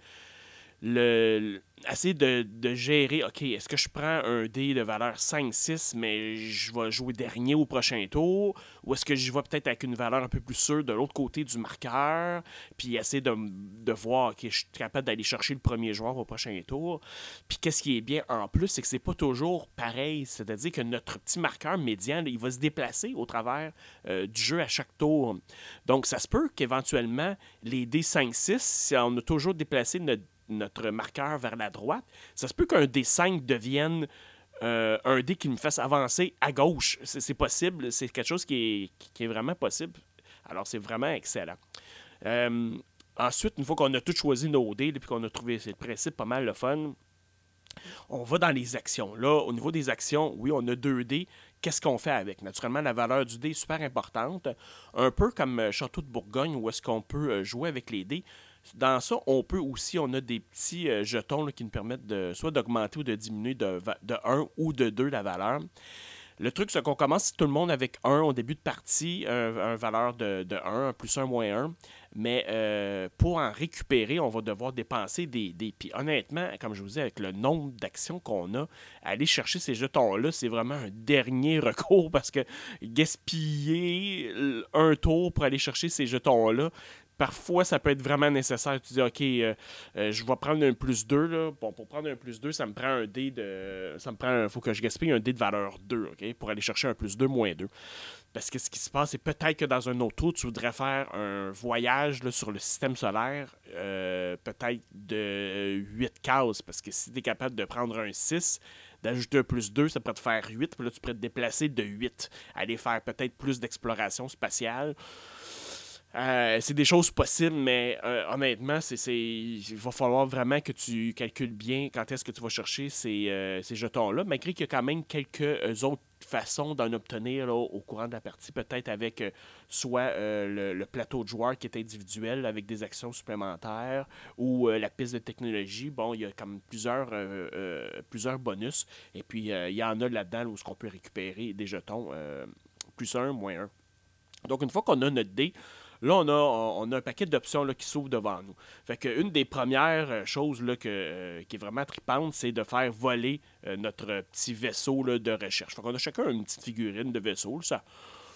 le, essayer de, gérer, OK, est-ce que je prends un dé de valeur 5-6, mais je vais jouer dernier au prochain tour, ou est-ce que je vais peut-être avec une valeur un peu plus sûre de l'autre côté du marqueur, puis essayer de, voir, OK, je suis capable d'aller chercher le premier joueur au prochain tour? Puis qu'est-ce qui est bien en plus, c'est que c'est pas toujours pareil, c'est-à-dire que notre petit marqueur médian, il va se déplacer au travers euh, du jeu à chaque tour. Donc ça se peut qu'éventuellement, les dés 5-6, si on a toujours déplacé notre notre marqueur vers la droite, ça se peut qu'un D5 devienne euh, un dé qui me fasse avancer à gauche. C'est possible, c'est quelque chose qui est, vraiment possible. Alors, c'est vraiment excellent. ensuite, une fois qu'on a tout choisi nos dés, puis qu'on a trouvé ce principe pas mal le fun, on va dans les actions. Là, au niveau des actions, oui, on a deux dés. Qu'est-ce qu'on fait avec? Naturellement, la valeur du dé est super importante. Un peu comme euh, Château de Bourgogne, où est-ce qu'on peut euh, jouer avec les dés. Dans ça, on peut aussi, on a des petits euh, jetons qui nous permettent de soit d'augmenter ou de diminuer de, de 1 ou de 2 la valeur. Le truc, c'est qu'on commence tout le monde avec 1 au début de partie, un, valeur de, de 1, plus 1, moins 1. Mais euh, pour en récupérer, on va devoir dépenser des, des. Honnêtement, comme je vous dis, avec le nombre d'actions qu'on a, aller chercher ces jetons-là, c'est vraiment un dernier recours parce que gaspiller un tour pour aller chercher ces jetons-là, parfois, ça peut être vraiment nécessaire. Tu dis, OK, euh, euh, je vais prendre un plus 2. Là. Bon, pour prendre un plus 2, ça me prend un dé de. Ça me prend. Faut que je gaspille un dé de valeur 2, OK, pour aller chercher un plus 2, moins 2. Parce que ce qui se passe, c'est peut-être que dans un autre tour, tu voudrais faire un voyage sur le système solaire, euh, peut-être de 8 cases. Parce que si tu es capable de prendre un 6, d'ajouter un plus 2, ça pourrait te faire 8. Puis là, tu pourrais te déplacer de 8, aller faire peut-être plus d'exploration spatiale. Euh, c'est des choses possibles, mais euh, honnêtement, c'est, il va falloir vraiment que tu calcules bien quand est-ce que tu vas chercher ces, euh, jetons-là, malgré qu'il y a quand même quelques autres façons d'en obtenir au courant de la partie, peut-être avec soit le, plateau de joueur qui est individuel avec des actions supplémentaires ou la piste de technologie. Bon, il y a comme plusieurs, plusieurs bonus, et puis il y en a là-dedans où on peut récupérer des jetons plus un, moins un. Donc, une fois qu'on a notre dé, Là, on a, un paquet d'options qui s'ouvrent devant nous. Fait que une des premières euh, choses là, euh, qui est vraiment tripante, c'est de faire voler euh, notre petit vaisseau de recherche. Fait qu'on a chacun une petite figurine de vaisseau. Ça,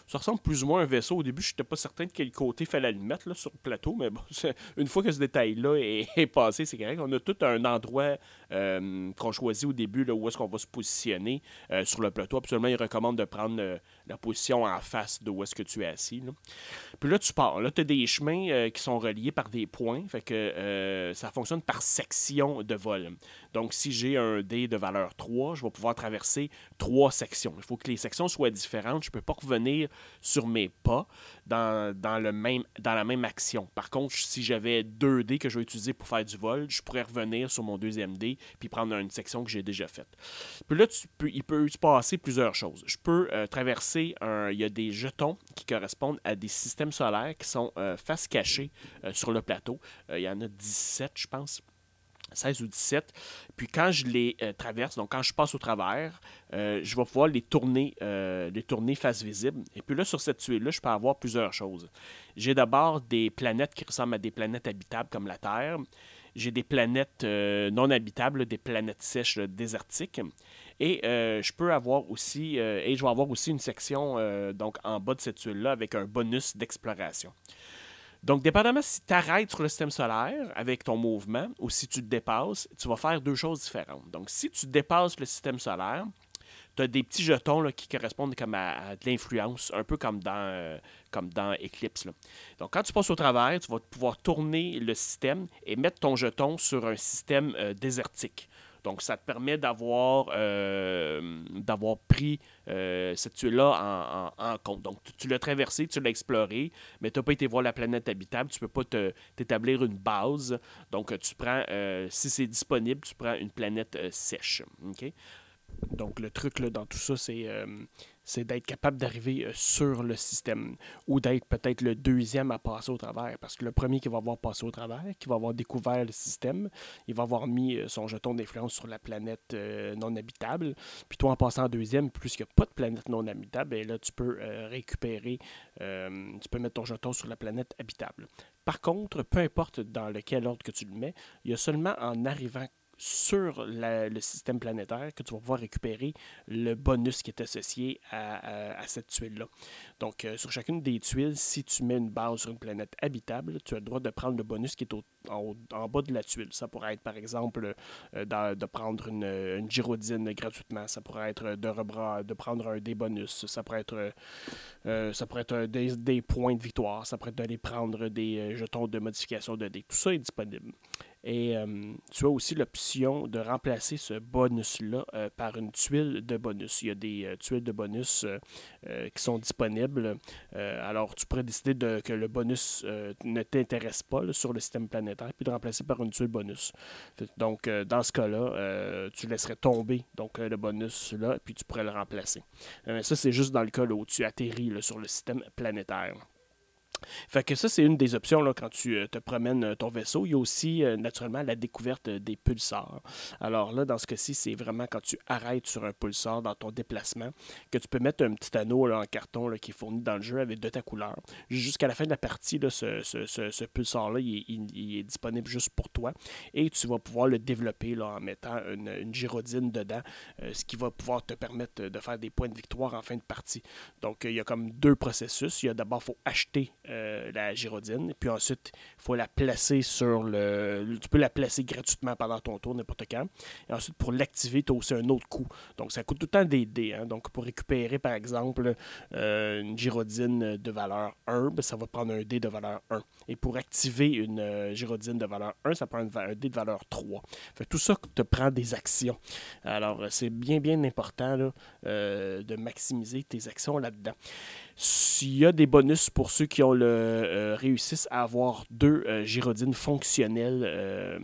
ça ressemble plus ou moins à un vaisseau. Au début, je n'étais pas certain de quel côté il fallait le mettre sur le plateau, mais bon, une fois que ce détail-là est, passé, c'est correct. On a tout un endroit qu'on choisit au début là, où est-ce qu'on va se positionner sur le plateau. Absolument, il recommande de prendre la position en face de où est-ce que tu es assis. Puis là, tu pars. Là, tu as des chemins qui sont reliés par des points. Fait que ça fonctionne par section de vol. Donc, si j'ai un dé de valeur 3, je vais pouvoir traverser trois sections. Il faut que les sections soient différentes. Je ne peux pas revenir sur mes pas dans, la même action. Par contre, si j'avais deux dés que je vais utiliser pour faire du vol, je pourrais revenir sur mon deuxième dé puis prendre une section que j'ai déjà faite. Puis là, tu peux, il peut se passer plusieurs choses. Je peux euh, traverser un. Il y a des jetons qui correspondent à des systèmes solaires qui sont euh, face cachée euh, sur le plateau. il y en a 17, je pense. 16 ou 17. Puis quand je les euh, traverse, donc quand je passe au travers, euh, je vais pouvoir les tourner, euh, les tourner face visible. Et puis là, sur cette tuile-là, je peux avoir plusieurs choses. J'ai d'abord des planètes qui ressemblent à des planètes habitables comme la Terre. J'ai des planètes non habitables, des planètes sèches désertiques. Et je peux avoir aussi, et je vais avoir aussi une section donc en bas de cette tuile-là avec un bonus d'exploration. Donc, dépendamment si tu arrêtes sur le système solaire avec ton mouvement ou si tu te dépasses, tu vas faire deux choses différentes. Donc, si tu dépasses le système solaire, tu as des petits jetons qui correspondent comme à, de l'influence, un peu comme dans, euh, Eclipse. Donc, quand tu passes au travers, tu vas pouvoir tourner le système et mettre ton jeton sur un système euh, désertique. Donc, ça te permet d'avoir euh, d'avoir pris euh, cette tuile-là en, compte. Donc, tu, l'as traversé, tu l'as exploré, mais tu n'as pas été voir la planète habitable. Tu ne peux pas t'établir une base. Donc, tu prends, euh, si c'est disponible, tu prends une planète sèche. Donc, le truc là, dans tout ça, c'est c'est d'être capable d'arriver euh, sur le système ou d'être peut-être le deuxième à passer au travers. Parce que le premier qui va avoir passé au travers, qui va avoir découvert le système, il va avoir mis euh, son jeton d'influence sur la planète euh, non habitable. Puis toi, en passant en deuxième, puisqu'il n'y a pas de planète non habitable, et ben là, tu peux récupérer, tu peux mettre ton jeton sur la planète habitable. Par contre, peu importe dans lequel ordre que tu le mets, il y a seulement en arrivant sur le système planétaire que tu vas pouvoir récupérer le bonus qui est associé à, cette tuile-là. Donc, euh, sur chacune des tuiles, si tu mets une base sur une planète habitable, tu as le droit de prendre le bonus qui est en, bas de la tuile. Ça pourrait être, par exemple, euh, de prendre une, une, gyrodine gratuitement. Ça pourrait être de, de prendre un des bonus. Ça pourrait être, euh, ça pourrait être des, des, points de victoire. Ça pourrait être d'aller prendre des jetons de modification de dés. Tout ça est disponible. Et tu as aussi l'option de remplacer ce bonus-là par une tuile de bonus. Il y a des tuiles de bonus qui sont disponibles. alors, tu pourrais décider de, que le bonus ne t'intéresse pas sur le système planétaire, puis de remplacer par une tuile bonus. Donc, dans ce cas-là, tu laisserais tomber donc, le bonus là, puis tu pourrais le remplacer. Mais ça, c'est juste dans le cas où tu atterris sur le système planétaire. Fait que ça, c'est une des options là, quand tu euh, te promènes euh, ton vaisseau. Il y a aussi, euh, naturellement, la découverte des pulsars. Alors là, dans ce cas-ci, c'est vraiment quand tu arrêtes sur un pulsar dans ton déplacement que tu peux mettre un petit anneau en carton qui est fourni dans le jeu avec de ta couleur. Jusqu'à la fin de la partie, ce, pulsar-là, il, est disponible juste pour toi. Et tu vas pouvoir le développer en mettant une, une gyrodine dedans, ce qui va pouvoir te permettre de faire des points de victoire en fin de partie. Donc, il y a comme deux processus. Il y a d'abord, il faut acheter euh, la gyrodine. Puis ensuite, il faut la placer sur le. Tu peux la placer gratuitement pendant ton tour, n'importe quand. Et ensuite, pour l'activer, tu as aussi un autre coût. Donc, ça coûte tout le temps des dés. Hein. Donc, pour récupérer, par exemple, euh, une gyrodine de valeur 1, ben, ça va prendre un dé de valeur 1. Et pour activer une euh, gyrodine de valeur 1, ça prend un, dé de valeur 3. Fait, tout ça te prend des actions. Alors, c'est bien, bien important de maximiser tes actions là-dedans. S'il y a des bonus pour ceux qui ont le, euh, réussissent à avoir deux euh, fonctionnelles euh,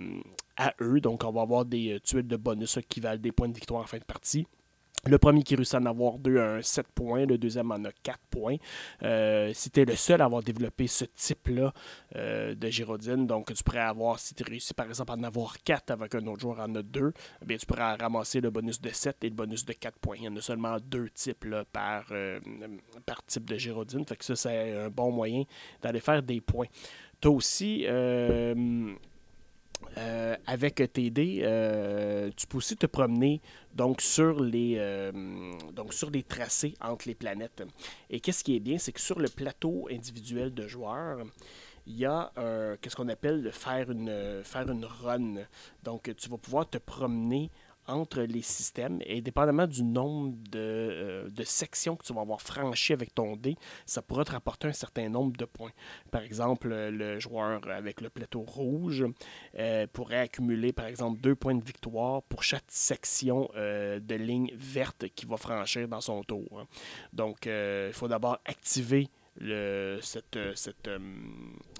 à eux. Donc, on va avoir des tuiles de bonus qui valent des points de victoire en fin de partie. Le premier qui réussit à en avoir deux a un 7 points, le deuxième en a 4 points. Euh, si tu es le seul à avoir développé ce type-là euh, de Girodine, donc tu pourrais avoir, si tu réussis par exemple à en avoir 4 avec un autre joueur en a 2, eh bien, tu pourrais ramasser le bonus de 7 et le bonus de 4 points. Il y en a seulement deux types par, euh, par type de Girodine, fait que ça c'est un bon moyen d'aller faire des points. Tu as aussi euh, avec TD, euh, tu peux aussi te promener donc sur les euh, donc sur tracés entre les planètes. Et qu'est-ce qui est bien, c'est que sur le plateau individuel de joueurs, il y a qu'est-ce qu'on appelle le faire une faire une run. Donc tu vas pouvoir te promener entre les systèmes et dépendamment du nombre euh, de, sections que tu vas avoir franchies avec ton dé, ça pourra te rapporter un certain nombre de points. Par exemple, le joueur avec le plateau rouge euh, pourrait accumuler, par exemple, deux points de victoire pour chaque section euh, de ligne verte qu'il va franchir dans son tour. Donc, il faut d'abord activer cette, cette,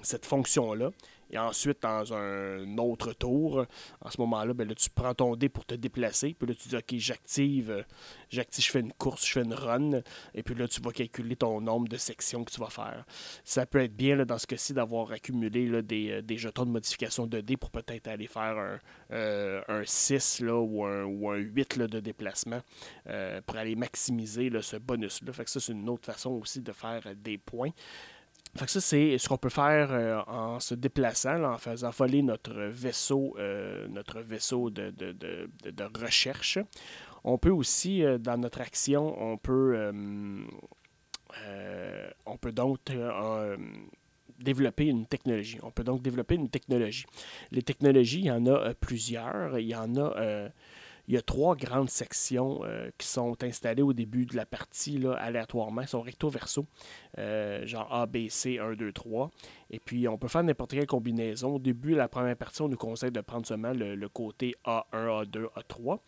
cette fonction-là. Et ensuite, dans un autre tour, en ce moment-là, ben tu prends ton dé pour te déplacer. Puis là, tu dis, OK, j'active, j'active, je fais une course, je fais une run. Et puis là, tu vas calculer ton nombre de sections que tu vas faire. Ça peut être bien, dans ce cas-ci, d'avoir accumulé des, des, jetons de modification de dés pour peut-être aller faire un, euh, un 6 là, ou, un, ou un 8 là, de déplacement euh, pour aller maximiser ce bonus-là. Fait que ça, c'est une autre façon aussi de faire des points. Fait que ça, c'est ce qu'on peut faire euh, en se déplaçant, en faisant voler notre vaisseau, euh, notre vaisseau de, recherche. On peut aussi, euh, dans notre action, on peut, on peut donc développer une technologie. On peut donc développer une technologie. Les technologies, il y en a plusieurs. Il y en a il y a trois grandes sections euh, qui sont installées au début de la partie aléatoirement. Elles sont recto-verso, euh, genre A, B, C, 1, 2, 3. Et puis, on peut faire n'importe quelle combinaison. Au début, la première partie, on nous conseille de prendre seulement le, côté A1, A2, A3.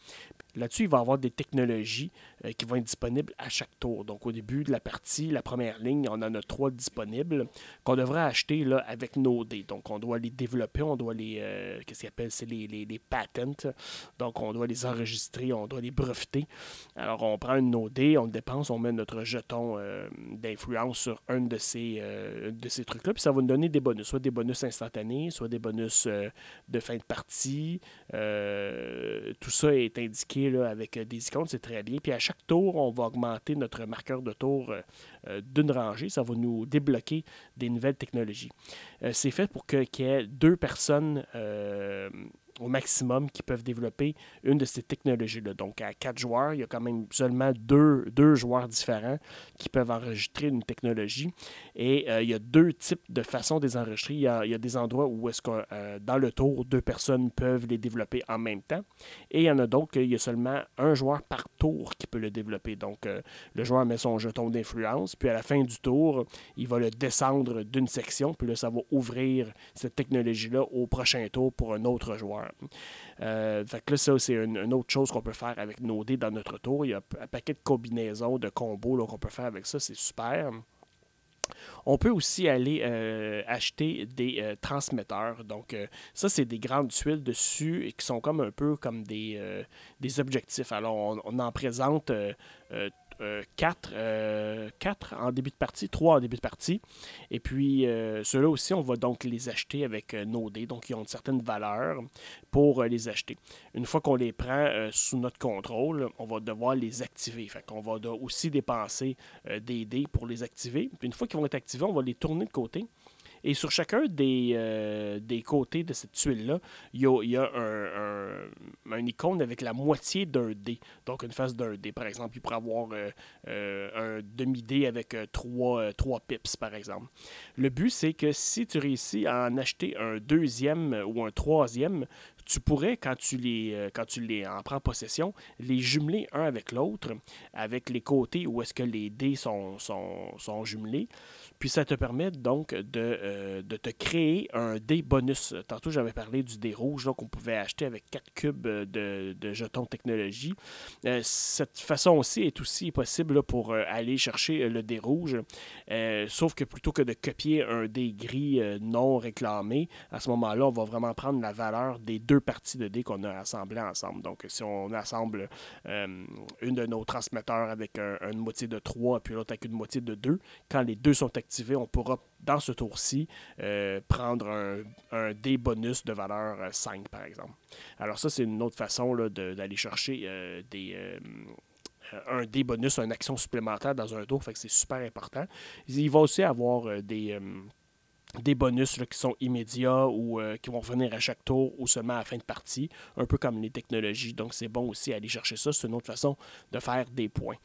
Là-dessus, il va y avoir des technologies euh, qui vont être disponibles à chaque tour. Donc, au début de la partie, la première ligne, on en a trois disponibles qu'on devrait acheter là, avec nos dés. Donc, on doit les développer, on doit les. Qu'est-ce qu'ils appellent C'est les, les, les patents. Donc, on doit les enregistrer, on doit les breveter. Alors, on prend une OD, on le dépense, on met notre jeton euh, d'influence sur un de ces, euh, ces trucs-là, puis ça va nous donner des bonus, soit des bonus instantanés, soit des bonus euh, de fin de partie. tout ça est indiqué là, avec des icônes, c'est très bien. Puis à chaque tour, on va augmenter notre marqueur de tour d'une rangée. Ça va nous débloquer des nouvelles technologies. c'est fait pour qu'il y ait deux personnes au maximum qui peuvent développer une de ces technologies-là. Donc, à quatre joueurs, il y a quand même seulement deux, deux joueurs différents qui peuvent enregistrer une technologie. Et euh, il y a deux types de façons de les enregistrer. Il y a, des endroits où est-ce que euh, dans le tour, deux personnes peuvent les développer en même temps. Et il y en a d'autres qu'il y a seulement un joueur par tour qui peut le développer. Donc, euh, le joueur met son jeton d'influence, puis à la fin du tour, il va le descendre d'une section, puis là, ça va ouvrir cette technologie-là au prochain tour pour un autre joueur. Euh, fait que là, ça, c'est une, autre chose qu'on peut faire avec nos dés dans notre tour. Il y a un paquet de combinaisons, de combos qu'on peut faire avec ça. C'est super. On peut aussi aller euh, acheter des euh, transmetteurs. Donc, ça, c'est des grandes tuiles dessus et qui sont comme un peu comme des, des objectifs. Alors, on, on en présente 4, euh, euh, en début de partie, 3 en début de partie. Et puis, euh, ceux-là aussi, on va donc les acheter avec nos dés. Donc, ils ont une certaine valeur pour les acheter. Une fois qu'on les prend sous notre contrôle, on va devoir les activer. Fait qu'on va aussi dépenser des dés pour les activer. Une fois qu'ils vont être activés, on va les tourner de côté. Et sur chacun des, euh, des côtés de cette tuile-là, il y a, un, icône avec la moitié d'un dé. Donc une face d'un dé. Par exemple, il pourrait avoir euh, euh, un demi-dé avec trois, trois pips, par exemple. Le but, c'est que si tu réussis à en acheter un deuxième ou un troisième, tu pourrais, quand tu les, quand tu les en prends possession, les jumeler un avec l'autre, avec les côtés où est-ce que les dés sont, sont, sont jumelés. Puis ça te permet donc de, euh, de te créer un dé bonus. Tantôt, j'avais parlé du dé rouge qu'on pouvait acheter avec 4 cubes de, de jetons technologie. Euh, cette façon aussi est aussi possible pour euh, aller chercher le dé rouge. sauf que plutôt que de copier un dé gris non réclamé, à ce moment-là, on va vraiment prendre la valeur des deux parties de dés qu'on a assemblées ensemble. Donc, si on assemble une de nos transmetteurs avec une moitié de 3 puis l'autre avec une moitié de 2, quand les deux sont on pourra, dans ce tour-ci, euh, prendre un, un dé bonus de valeur 5, euh, par exemple. Alors ça, c'est une autre façon d'aller chercher euh, des un dé bonus, une action supplémentaire dans un tour, fait que c'est super important. Il va aussi avoir des, bonus qui sont immédiats ou qui vont venir à chaque tour ou seulement à la fin de partie, un peu comme les technologies. Donc c'est bon aussi aller chercher ça, c'est une autre façon de faire des points.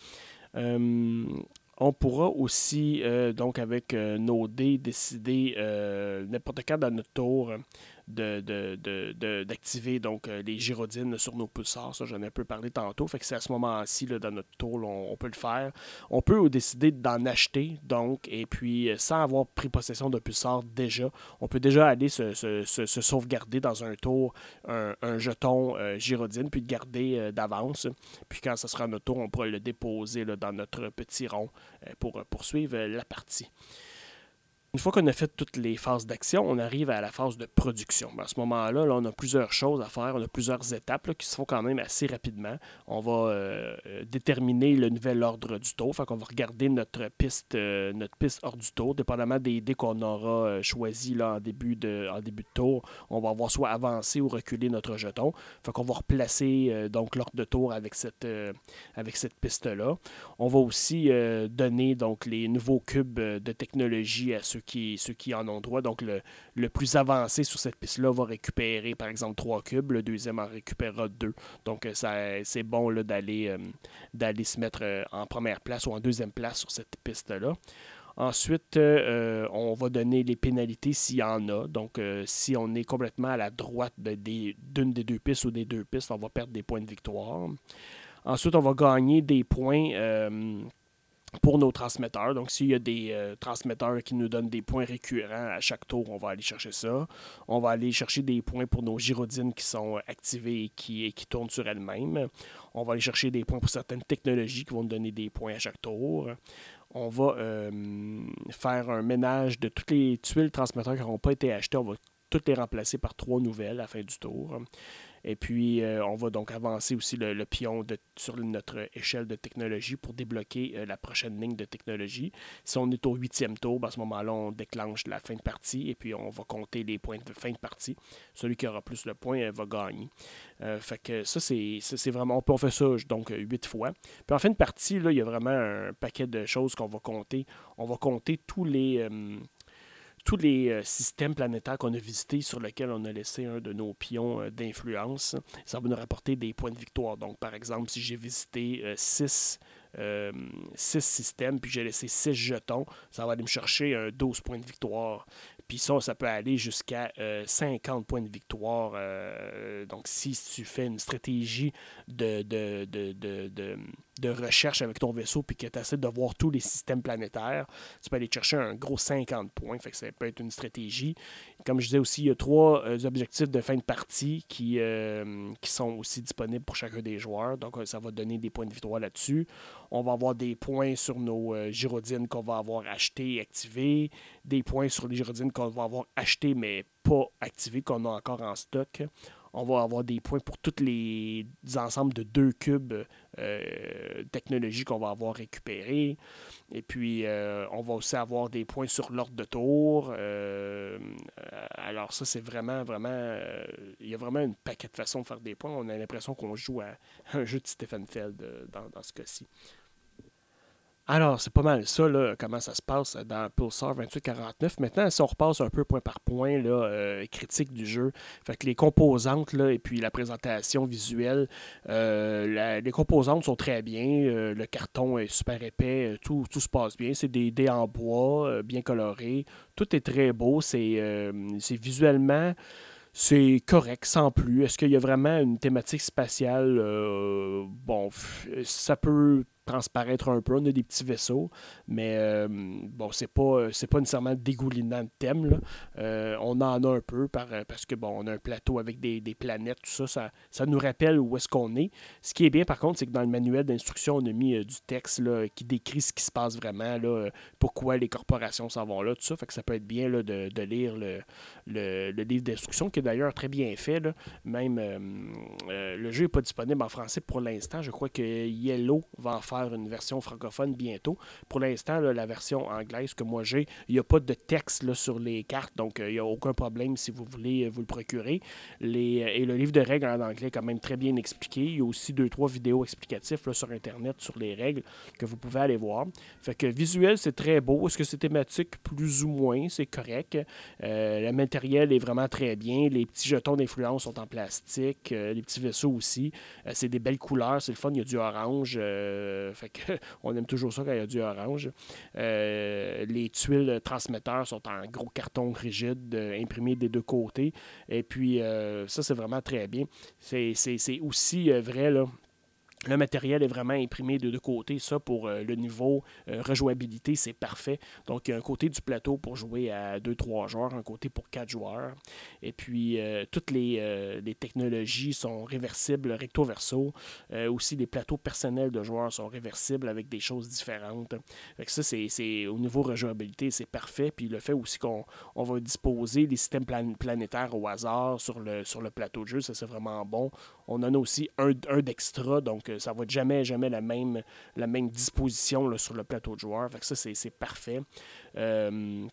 On pourra aussi, euh, donc avec euh, nos dés, décider euh, n'importe quand dans notre tour d'activer donc euh, les gyrodines sur nos pulsars. Ça, j'en ai un peu parlé tantôt. Fait que c'est à ce moment-ci, dans notre tour, on, peut le faire. On peut décider d'en acheter, donc, et puis euh, sans avoir pris possession d'un pulsar déjà, on peut déjà aller se, sauvegarder dans un tour un, jeton euh, gyrodine, puis le garder d'avance. Puis quand ce sera notre tour, on pourra le déposer dans notre petit rond pour poursuivre la partie. Une fois qu'on a fait toutes les phases d'action, on arrive à la phase de production. À ce moment-là, là, on a plusieurs choses à faire, on a plusieurs étapes qui se font quand même assez rapidement. On va euh, euh, déterminer le nouvel ordre du tour, fait qu'on va regarder notre piste, euh, notre piste hors du tour, dépendamment des idées qu'on aura choisies là, en, début de, en début de tour. On va avoir soit avancé ou reculer notre jeton. Fait qu'on va replacer l'ordre de tour avec cette, cette piste-là. On va aussi donner donc les nouveaux cubes de technologie à ceux ceux qui, en ont droit. Donc, le, plus avancé sur cette piste-là va récupérer, par exemple, trois cubes. Le deuxième en récupérera deux. Donc, euh, c'est bon d'aller, euh, d'aller se mettre euh, en première place ou en deuxième place sur cette piste-là. Ensuite, on va donner les pénalités s'il y en a. Donc, si on est complètement à la droite d'une des deux pistes ou des deux pistes, on va perdre des points de victoire. Ensuite, on va gagner des points pour nos transmetteurs. Donc, s'il y a des euh, transmetteurs qui nous donnent des points récurrents à chaque tour, on va aller chercher ça. On va aller chercher des points pour nos gyrodines qui sont activées et qui, qui tournent sur elles-mêmes. On va aller chercher des points pour certaines technologies qui vont nous donner des points à chaque tour. On va euh, faire un ménage de toutes les tuiles transmetteurs qui n'auront pas été achetées. On va toutes les remplacer par trois nouvelles à la fin du tour. Et puis, euh, on va donc avancer aussi le, pion sur notre échelle de technologie pour débloquer euh, la prochaine ligne de technologie. Si on est au huitième tour, ben, à ce moment-là, on déclenche la fin de partie et puis on va compter les points de fin de partie. Celui qui aura plus de points euh, va gagner. fait que ça, c'est vraiment... On fait ça donc huit fois. Puis en fin de partie, là, il y a vraiment un paquet de choses qu'on va compter. On va compter tous les tous les systèmes planétaires qu'on a visités sur lesquels on a laissé un de nos pions d'influence. Ça va nous rapporter des points de victoire. Donc, par exemple, si j'ai visité six six systèmes, puis j'ai laissé six jetons, ça va aller me chercher 12 points de victoire. Puis ça, ça peut aller jusqu'à 50 euh, points de victoire. Euh, donc, si tu fais une stratégie de, de, recherche avec ton vaisseau, puis que tu essaies de voir tous les systèmes planétaires, tu peux aller chercher un gros 50 points. Fait que ça peut être une stratégie. Comme je disais aussi, il y a trois euh, objectifs de fin de partie qui, qui sont aussi disponibles pour chacun des joueurs. Donc, ça va donner des points de victoire là-dessus. On va avoir des points sur nos gyrodines qu'on va avoir achetées et activées, des points sur les gyrodines qu'on va avoir acheté mais pas activé, qu'on a encore en stock. On va avoir des points pour tous les ensembles de deux cubes euh, technologie qu'on va avoir récupérés. Et puis, euh, on va aussi avoir des points sur l'ordre de tour. Euh, alors, ça, c'est vraiment, vraiment. il y a vraiment une paquet de façons de faire des points. On a l'impression qu'on joue à un jeu de Stephen Feld dans, dans ce cas-ci. Alors, c'est pas mal ça, là, comment ça se passe dans Pulsar 2849. Maintenant, si on repasse un peu point par point, euh, critique du jeu, fait que les composantes, et puis la présentation visuelle, euh, les composantes sont très bien, euh, le carton est super épais, tout, tout se passe bien, c'est des dés en bois, bien colorés, tout est très beau, c'est visuellement c'est correct, sans plus. Est-ce qu'il y a vraiment une thématique spatiale? bon, ça peut transparaître un peu. On a des petits vaisseaux, mais euh, bon, c'est pas, c'est pas nécessairement dégoulinant de thème. Euh, on en a un peu par, parce que bon, on a un plateau avec des, planètes, tout ça, ça, nous rappelle où est-ce qu'on est. Ce qui est bien par contre, c'est que dans le manuel d'instruction, on a mis euh, du texte là, qui décrit ce qui se passe vraiment, là, pourquoi les corporations s'en vont là, tout ça. Fait que ça peut être bien là, de, lire le, le, livre d'instruction, qui est d'ailleurs très bien fait. Même le jeu n'est pas disponible en français pour l'instant. Je crois que Yellow va en faire une version francophone bientôt. Pour l'instant, la version anglaise que moi j'ai, il n'y a pas de texte sur les cartes, donc euh, il n'y a aucun problème si vous voulez euh, vous le procurer. Euh, et le livre de règles en anglais est quand même très bien expliqué. Il y a aussi deux, trois vidéos explicatives sur Internet sur les règles que vous pouvez aller voir. Fait que visuel, c'est très beau. Est-ce que c'est thématique? Plus ou moins? C'est correct. le matériel est vraiment très bien. Les petits jetons d'influence sont en plastique. les petits vaisseaux aussi. c'est des belles couleurs. C'est le fun. Il y a du orange. Fait on aime toujours ça quand il y a du orange. Euh, les tuiles transmetteurs sont en gros carton rigide euh, imprimé des deux côtés. Et puis, ça, c'est vraiment très bien. C'est aussi vrai, là, le matériel est vraiment imprimé de deux côtés. Ça, pour euh, le niveau euh, rejouabilité, c'est parfait. Donc, il y a un côté du plateau pour jouer à 2-3 joueurs, un côté pour 4 joueurs. Et puis, euh, toutes les, technologies sont réversibles recto-verso. aussi, les plateaux personnels de joueurs sont réversibles avec des choses différentes. Ça, c'est au niveau rejouabilité, c'est parfait. Puis, le fait aussi qu'on on va disposer des systèmes planétaires au hasard sur le, sur le plateau de jeu, ça, c'est vraiment bon. On en a aussi un, d'extra. Donc, ça va jamais, jamais la même, disposition sur le plateau de joueurs. Fait ça, c'est parfait. Euh,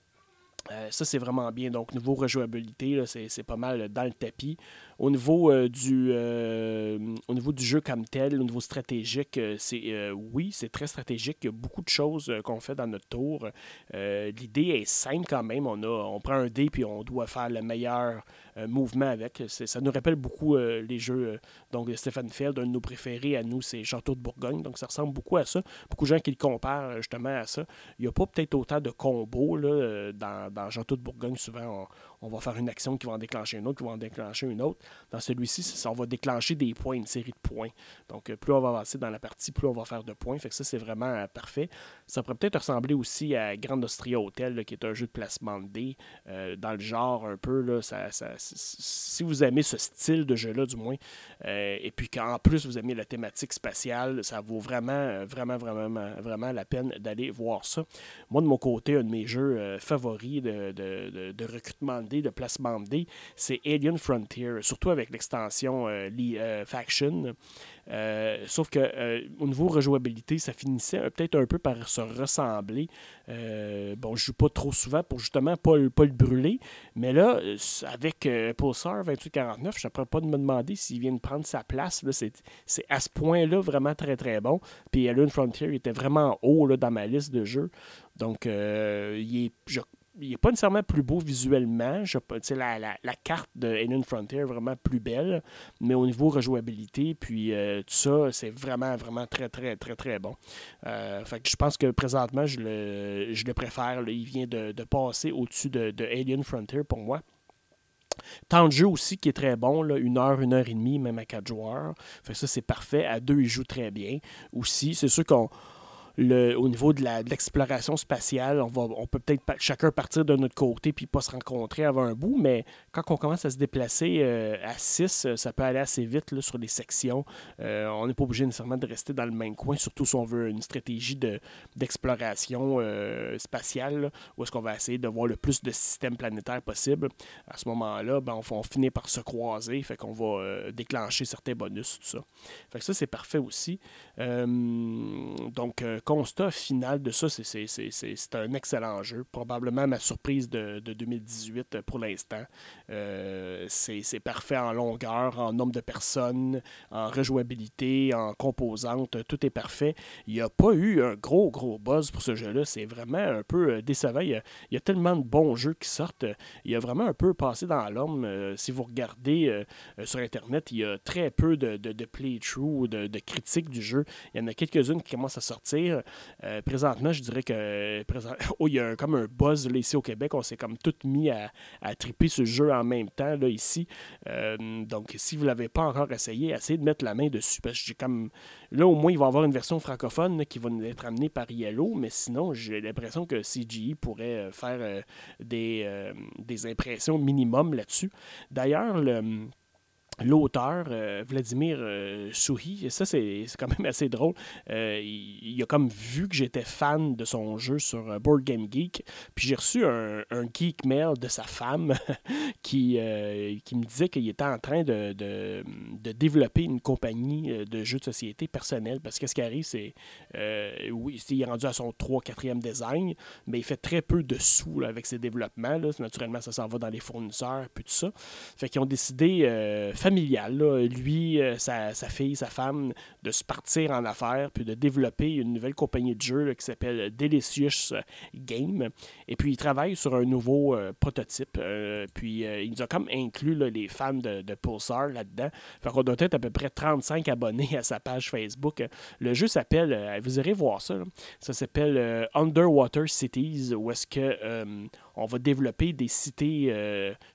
euh, ça, c'est vraiment bien. Donc, niveau rejouabilité, c'est pas mal dans le tapis. Au niveau, euh, du, euh, au niveau du jeu comme tel, au niveau stratégique, oui, c'est très stratégique. Il y a beaucoup de choses qu'on fait dans notre tour. L'idée est simple quand même. On, a, on prend un dé puis on doit faire le meilleur mouvement avec. Ça nous rappelle beaucoup les jeux donc, de Stephen Feld. Un de nos préférés à nous, c'est Château de Bourgogne. Donc, ça ressemble beaucoup à ça. Beaucoup de gens qui le comparent justement à ça. Il n'y a pas peut-être autant de combos là, dans dans Château de Bourgogne, souvent, on, va faire une action qui va en déclencher une autre, qui va en déclencher une autre. Dans celui-ci, on va déclencher des points, une série de points. Donc, euh, plus on va avancer dans la partie, plus on va faire de points. Fait que ça, c'est vraiment euh, parfait. Ça pourrait peut-être ressembler aussi à Grand Austria Hotel, qui est un jeu de placement de dés, euh, dans le genre un peu. Là, ça, si vous aimez ce style de jeu-là, du moins, et puis qu'en plus vous aimez la thématique spatiale, ça vaut vraiment, vraiment, vraiment, vraiment la peine d'aller voir ça. Moi, de mon côté, un de mes jeux favoris de, de, recrutement de dés, de placement de dés, c'est Alien Frontier, surtout avec l'extension euh, euh, Faction. Euh, sauf que au niveau rejouabilité, ça finissait peut-être un peu par se ressembler. bon, je joue pas trop souvent pour justement pas, pas le brûler. Mais là, avec Pulsar 2849, je ne pas de me demander s'il vient de prendre sa place. C'est à ce point-là vraiment très très bon. Puis Alien Frontier était vraiment haut là, dans ma liste de jeux. Donc, il est, je il n'est pas nécessairement plus beau visuellement. Je, la, la, la, carte de Alien Frontier est vraiment plus belle, mais au niveau rejouabilité, puis euh, tout ça, c'est vraiment, vraiment très, très, très, très bon. Euh, je pense que présentement, je le, je le préfère. Il vient de, passer au-dessus de, Alien Frontier pour moi. Temps de jeu aussi qui est très bon, là, une heure, une heure et demie, même à quatre joueurs. Fait que ça, c'est parfait. À deux, il joue très bien. Aussi, c'est sûr qu'on au niveau de l'exploration spatiale, on, va, on peut peut-être chacun partir de notre côté puis pas se rencontrer avant un bout, mais quand on commence à se déplacer euh, à 6, euh, ça peut aller assez vite sur les sections. Euh, on n'est pas obligé nécessairement de rester dans le même coin, surtout si on veut une stratégie d'exploration spatiale, où est-ce qu'on va essayer de voir le plus de systèmes planétaires possible. À ce moment-là, ben, on, on, finit par se croiser, fait qu'on va déclencher certains bonus, tout ça. Fait que ça, c'est parfait aussi. donc, constat final de ça, c'est un excellent jeu. Probablement ma surprise de, 2018 pour l'instant. Euh, c'est parfait en longueur, en nombre de personnes, en rejouabilité, en composantes. Tout est parfait. Il n'y a pas eu un gros, gros buzz pour ce jeu-là. C'est vraiment un peu euh, décevant. Il y, a, tellement de bons jeux qui sortent. Il a vraiment un peu passé dans l'homme. Euh, si vous regardez sur Internet, il y a très peu de, de, de playthrough, de, critiques du jeu. Il y en a quelques-unes qui commencent à sortir. Présentement, je dirais que oh, il y a comme un buzz ici au Québec. On s'est comme tout mis à, à triper ce jeu en même temps là, ici. Euh, donc, si vous ne l'avez pas encore essayé, essayez de mettre la main dessus. Parce que j'ai comme. Là, au moins, il va y avoir une version francophone qui va nous être amenée par Yellow, mais sinon, j'ai l'impression que CGI pourrait euh, faire des, des impressions minimum là-dessus. D'ailleurs, le l'auteur, euh, Vladimir euh, Souhi, et ça c'est quand même assez drôle, euh, il, a comme vu que j'étais fan de son jeu sur Board Game Geek, puis j'ai reçu un, geek mail de sa femme qui, qui me disait qu'il était en train de, de, développer une compagnie de jeux de société personnels, parce que ce qui arrive, c'est, oui, il est rendu à son 3-4e design, mais il fait très peu de sous avec ses développements, là. naturellement ça s'en va dans les fournisseurs, puis tout ça, fait qu'ils ont décidé familiale, lui, euh, sa, fille, sa femme, de se partir en affaires, puis de développer une nouvelle compagnie de jeux qui s'appelle Delicious Game. Et puis, il travaille sur un nouveau euh, prototype. Euh, puis, il nous a comme inclus les fans de, Pulsar là-dedans. Fait qu'on doit être à peu près 35 abonnés à sa page Facebook. Le jeu s'appelle, vous irez voir ça, ça s'appelle Underwater Cities, où est-ce que on va développer des cités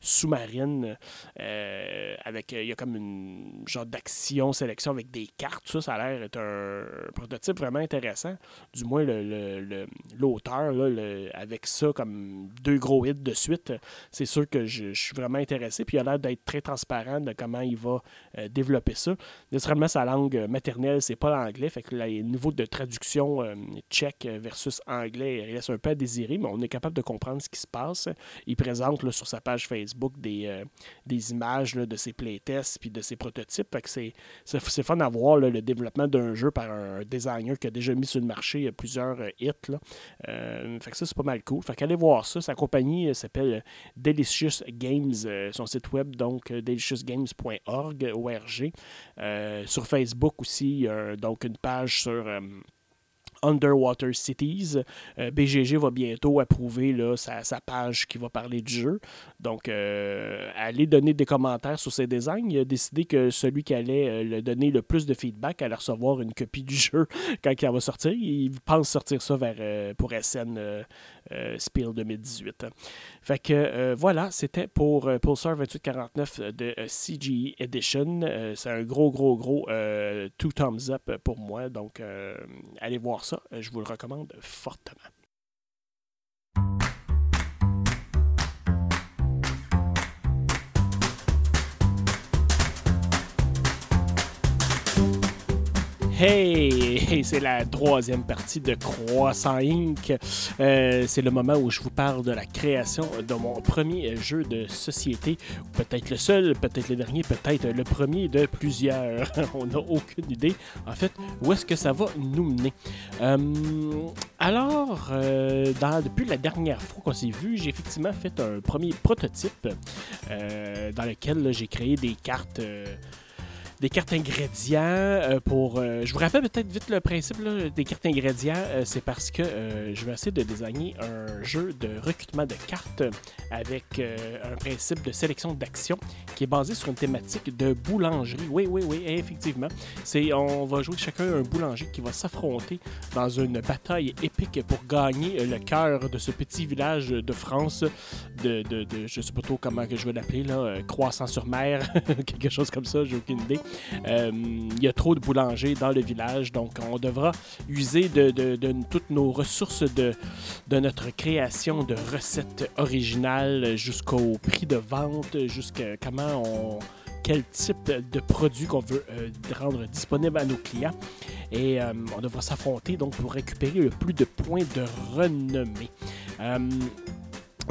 sous-marines avec il y a comme une genre d'action, sélection avec des cartes. Ça, ça a l'air d'être un, prototype vraiment intéressant. Du moins, l'auteur, le, avec ça, comme deux gros hits de suite, c'est sûr que je, suis vraiment intéressé. Puis il a l'air d'être très transparent de comment il va euh, développer ça. Naturellement, sa langue maternelle, c'est pas l'anglais. Fait que le niveau de traduction euh, tchèque versus anglais, il laisse un peu à désirer, mais on est capable de comprendre ce qui se Il présente sur sa page Facebook des, euh, images de ses playtests puis de ses prototypes. Fait que c'est, c'est, fun à voir le développement d'un jeu par un designer qui a déjà mis sur le marché euh, plusieurs euh, hits. Fait que ça, c'est pas mal cool. Fait qu'allez voir ça. Sa compagnie s'appelle Delicious Games, son site web, donc deliciousgames.org, ORG. sur Facebook aussi, donc une page sur Underwater Cities. Euh, BGG va bientôt approuver sa, page qui va parler du jeu. Donc, euh, allez donner des commentaires sur ses designs. Il a décidé que celui qui allait euh, le donner le plus de feedback allait recevoir une copie du jeu quand il va sortir. Il pense sortir ça vers, pour SN Spiel 2018. Fait que voilà, c'était pour Pulsar 2849 de CGE Edition. C'est un gros, gros, gros two thumbs up pour moi. Donc, allez voir ça euh, je vous le recommande fortement. Hey, c'est la troisième partie de Croissant Inc. Euh, c'est le moment où je vous parle de la création de mon premier jeu de société. Peut-être le seul, peut-être le dernier, peut-être le premier de plusieurs. On n'a aucune idée. En fait, où est-ce que ça va nous mener? Euh, alors, euh, depuis la dernière fois qu'on s'est vu, j'ai effectivement fait un premier prototype dans lequel j'ai créé des cartes des cartes ingrédients euh, pour. euh, je vous rappelle peut-être vite le principe des cartes ingrédients. euh, c'est parce que je vais essayer de designer un jeu de recrutement de cartes avec un principe de sélection d'actions qui est basé sur une thématique de boulangerie. Oui, oui, oui, effectivement. C'est on va jouer chacun un boulanger qui va s'affronter dans une bataille épique pour gagner le cœur de ce petit village de France de, de, de- je sais pas trop comment que je vais l'appeler là, croissant sur mer, quelque chose comme ça, j'ai aucune idée. Euh, Il y a trop de boulangers dans le village, donc on devra user de, toutes nos ressources de, notre création de recettes originales jusqu'au prix de vente, jusqu'à comment on quel type de produit qu'on veut euh, rendre disponible à nos clients. Et euh, on devra s'affronter donc pour récupérer le plus de points de renommée.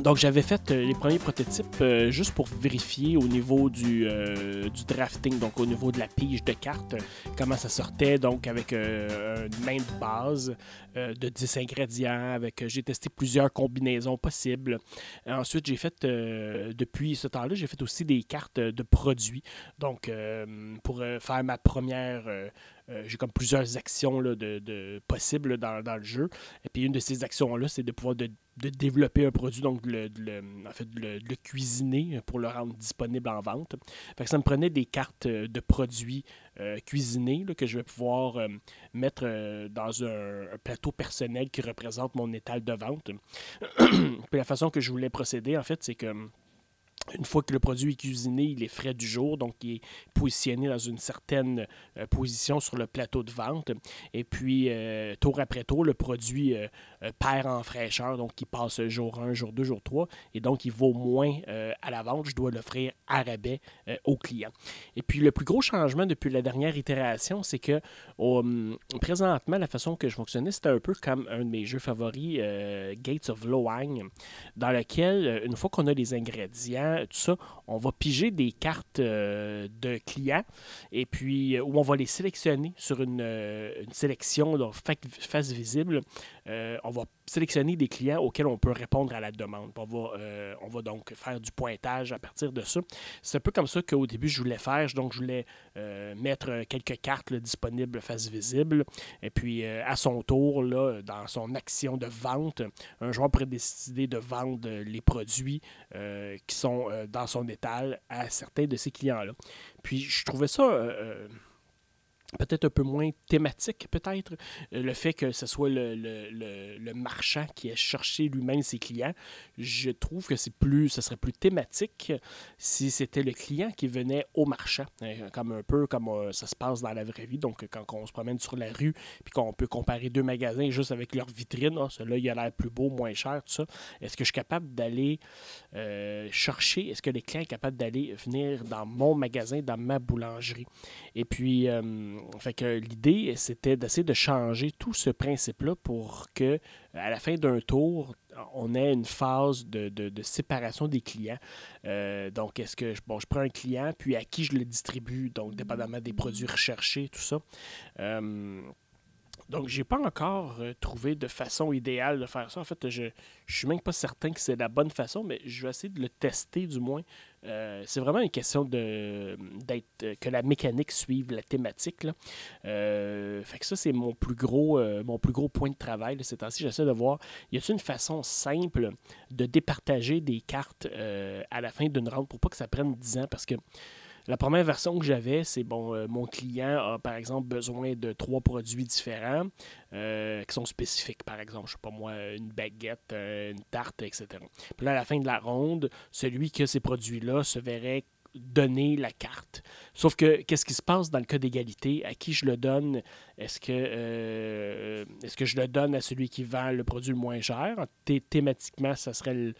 Donc j'avais fait euh, les premiers prototypes euh, juste pour vérifier au niveau du, euh, du drafting, donc au niveau de la pige de cartes, comment ça sortait, donc avec une main de base de 10 ingrédients, avec j'ai testé plusieurs combinaisons possibles. Ensuite j'ai fait, depuis ce temps-là, j'ai fait aussi des cartes de produits, donc pour faire ma première... euh, euh, j'ai comme plusieurs actions là, de, de- possibles dans, dans le jeu. Et puis une de ces actions-là, c'est de pouvoir de, de développer un produit, donc de le, le- en fait, le, cuisiner pour le rendre disponible en vente. Fait que ça me prenait des cartes euh, de produits euh, cuisinés là, que je vais pouvoir euh, mettre euh, dans un, un plateau personnel qui représente mon étal de vente. puis la façon que je voulais procéder, en fait, c'est que une fois que le produit est cuisiné, il est frais du jour, donc il est positionné dans une certaine euh, position sur le plateau de vente. Et puis, euh, tour après tour, le produit euh, perd en fraîcheur, donc il passe jour 1, jour 2, jour 3, et donc il vaut moins euh, à la vente. Je dois l'offrir à rabais euh, au client. Et puis, le plus gros changement depuis la dernière itération, c'est que hum, présentement, la façon que je fonctionnais, c'était un peu comme un de mes jeux favoris, euh, Gates of Loang, dans lequel, euh, une fois qu'on a les ingrédients, tout ça, on va piger des cartes euh, de clients et puis euh, où on va les sélectionner sur une, euh, une sélection donc, fa- face visible. Euh, on va sélectionner des clients auxquels on peut répondre à la demande. On va, euh, on va donc faire du pointage à partir de ça. C'est un peu comme ça qu'au début, je voulais faire. Donc, je voulais euh, mettre quelques cartes disponibles face visible. Et puis, euh, à son tour, là, dans son action de vente, un joueur pourrait décider de vendre les produits qui sont dans son étal à certains de ses clients-là. Puis je trouvais ça peut-être un peu moins thématique, peut-être, euh, le fait que ce soit le, le- le- le marchand qui ait cherché lui-même ses clients. Je trouve que c'est plus, ce serait plus thématique si c'était le client qui venait au marchand, euh, comme un peu comme euh, ça se passe dans la vraie vie. Donc, quand on se promène sur la rue, puis qu'on peut comparer deux magasins juste avec leur vitrine, ah, celui-là, il a l'air plus beau, moins cher, tout ça. Est-ce que je suis capable d'aller euh, chercher, est-ce que les clients sont capables d'aller venir dans mon magasin, dans ma boulangerie? Et puis, fait que l'idée, c'était d'essayer de changer tout ce principe-là pour que, à la fin d'un tour, on ait une phase de, séparation des clients. Euh, donc, est-ce que je- bon, je prends un client, puis à qui je le distribue, donc dépendamment des produits recherchés, tout ça. Euh, donc, j'ai pas encore euh, trouvé de façon idéale de faire ça. En fait, je, je suis même pas certain que c'est la bonne façon, mais je vais essayer de le tester du moins. Euh, c'est vraiment une question de euh, que la mécanique suive la thématique. Fait que ça, c'est mon plus gros mon plus gros point de travail là, ces temps-ci. J'essaie de voir y a-t-il une façon simple de départager des cartes à la fin d'une rente pour pas que ça prenne 10 ans? Parce que la première version que j'avais, c'est bon, euh, mon client a par exemple besoin de trois produits différents euh, qui sont spécifiques. Par exemple, je sais pas moi, une baguette, euh, une tarte, etc. Puis là, à la fin de la ronde, celui qui a ces produits-là se verrait donner la carte. Sauf que qu'est-ce qui se passe dans le cas d'égalité? À qui je le donne? Est-ce que, euh, est-ce que je le donne à celui qui vend le produit le moins cher? Thé- thématiquement, ça serait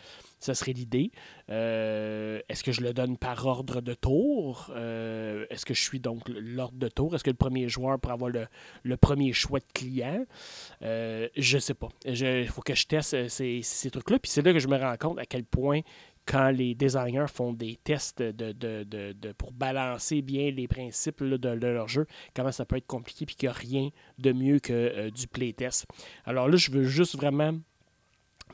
l'idée. Euh, est-ce que je le donne par ordre de tour? Euh, est-ce que je suis donc l'ordre de tour? Est-ce que le premier joueur pourrait avoir le, le premier choix de client? Je sais pas. Il faut que je teste ces, ces trucs-là. Puis c'est là que je me rends compte à quel point quand les designers font des tests pour balancer bien les principes de leur jeu, comment ça peut être compliqué, puis qu'il n'y a rien de mieux que euh, du playtest. Alors là, je veux juste vraiment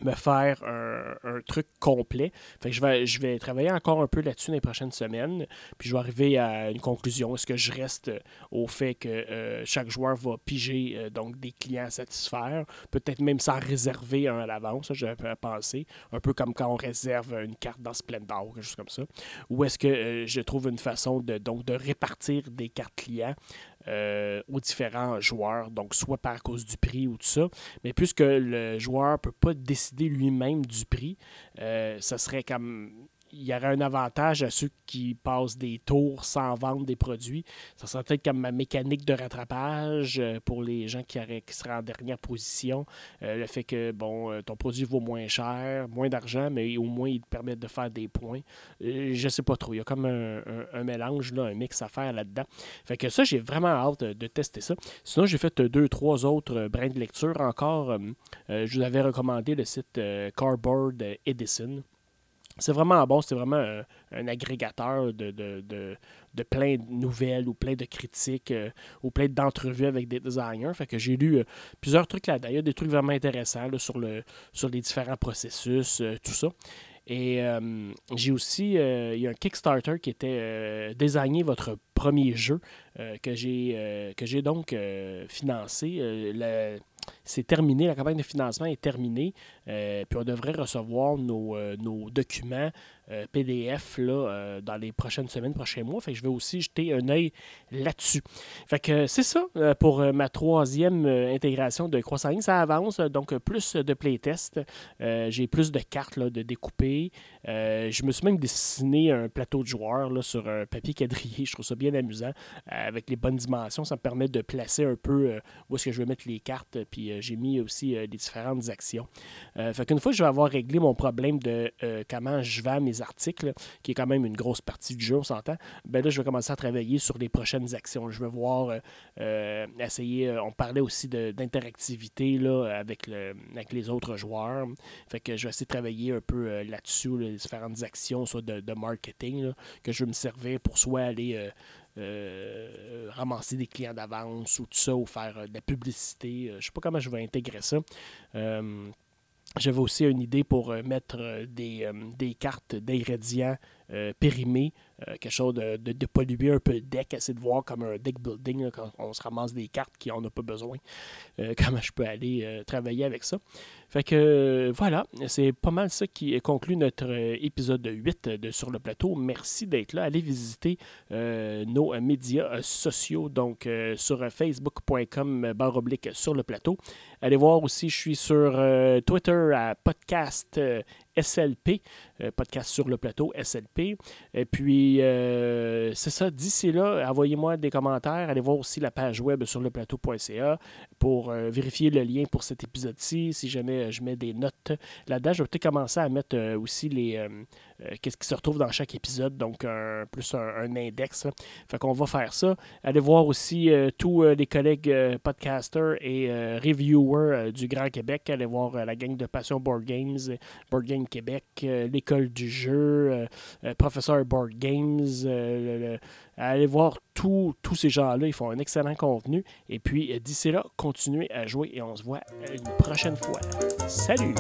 me faire un, truc complet. Fait que je vais, travailler encore un peu là-dessus les prochaines semaines. Puis je vais arriver à une conclusion. Est-ce que je reste au fait que euh, chaque joueur va piger euh, donc des clients à satisfaire, peut-être même s'en réserver un à l'avance, j'avais pensé, un peu comme quand on réserve une carte dans Splendor, quelque chose comme ça. Ou est-ce que euh, je trouve une façon de, donc, de répartir des cartes clients euh, aux différents joueurs, donc soit par cause du prix ou tout ça, mais puisque le joueur ne peut pas décider lui-même du prix, euh, ça serait comme il y aurait un avantage à ceux qui passent des tours sans vendre des produits. Ça serait peut-être comme ma mécanique de rattrapage euh, pour les gens qui, seraient en dernière position. Euh, le fait que bon, euh, ton produit vaut moins cher, moins d'argent, mais au moins il te permet de faire des points. je ne sais pas trop. Il y a comme un, mélange, un mix à faire là-dedans. Fait que ça, j'ai vraiment hâte de, tester ça. Sinon, j'ai fait deux, trois autres brins de lecture encore. je vous avais recommandé le site Cardboard Edison. C'est vraiment bon, c'est vraiment un, agrégateur de, de, de, plein de nouvelles ou plein de critiques euh, ou plein d'entrevues avec des designers. Fait que j'ai lu euh, plusieurs trucs là dedans des trucs vraiment intéressants sur, le, sur les différents processus, euh, tout ça. Et j'ai aussi, il y a un Kickstarter qui était Designer votre premier jeu que j'ai donc financé. C'est terminé, la campagne de financement est terminée, euh, puis on devrait recevoir nos, euh, documents euh, PDF là, dans les prochaines semaines, prochains mois. Fait que je vais aussi jeter un œil là-dessus. Fait que c'est ça pour ma troisième intégration de Croissant Ça avance, donc plus de playtest. J'ai plus de cartes là, de découper. Je me suis même dessiné un plateau de joueurs sur un papier quadrillé. Je trouve ça bien amusant. avec les bonnes dimensions, ça me permet de placer un peu où est-ce que je vais mettre les cartes puis euh, j'ai mis aussi les euh, différentes actions. Euh, fait qu'une fois que je vais avoir réglé mon problème de comment je vends mes articles, qui est quand même une grosse partie du jeu, on s'entend, ben là, je vais commencer à travailler sur les prochaines actions. Je vais voir, essayer, on parlait aussi d'interactivité avec les autres joueurs. Fait que je vais essayer de travailler un peu là-dessus, différentes actions, soit de, marketing, que je vais me servir pour soit aller euh, ramasser des clients d'avance ou tout ça, ou faire euh, de la publicité. Euh, je ne sais pas comment je vais intégrer ça. J'avais aussi une idée pour mettre des, des cartes d'ingrédients périmés euh, quelque chose de, de, polluer un peu le deck, essayer de voir comme un deck building quand on se ramasse des cartes qui n'en a pas besoin. Euh, comment je peux aller euh, travailler avec ça. Fait que voilà, c'est pas mal ça qui conclut notre épisode 8 de Sur le plateau. Merci d'être là. Allez visiter nos médias sociaux, donc sur facebook.com barre oblique sur le plateau. Allez voir aussi, je suis sur Twitter à podcast SLP, podcast sur le plateau SLP. Et puis euh, c'est ça, d'ici là, envoyez-moi des commentaires. Allez voir aussi la page web sur leplateau.ca pour euh, vérifier le lien pour cet épisode-ci. Si jamais euh, je mets des notes là-dedans, je vais peut-être commencer à mettre aussi les qu'est-ce qui se retrouve dans chaque épisode, donc plus un, index. Fait qu'on va faire ça. Allez voir aussi tous les collègues podcasters et reviewers du Grand Québec. Allez voir la gang de Passion Board Games, Board Game Québec, l'école du jeu, professeur Board Games euh, allez voir tous ces gens-là. Ils font un excellent contenu. Et puis, euh, d'ici là, continuez à jouer et on se voit une prochaine fois. Salut!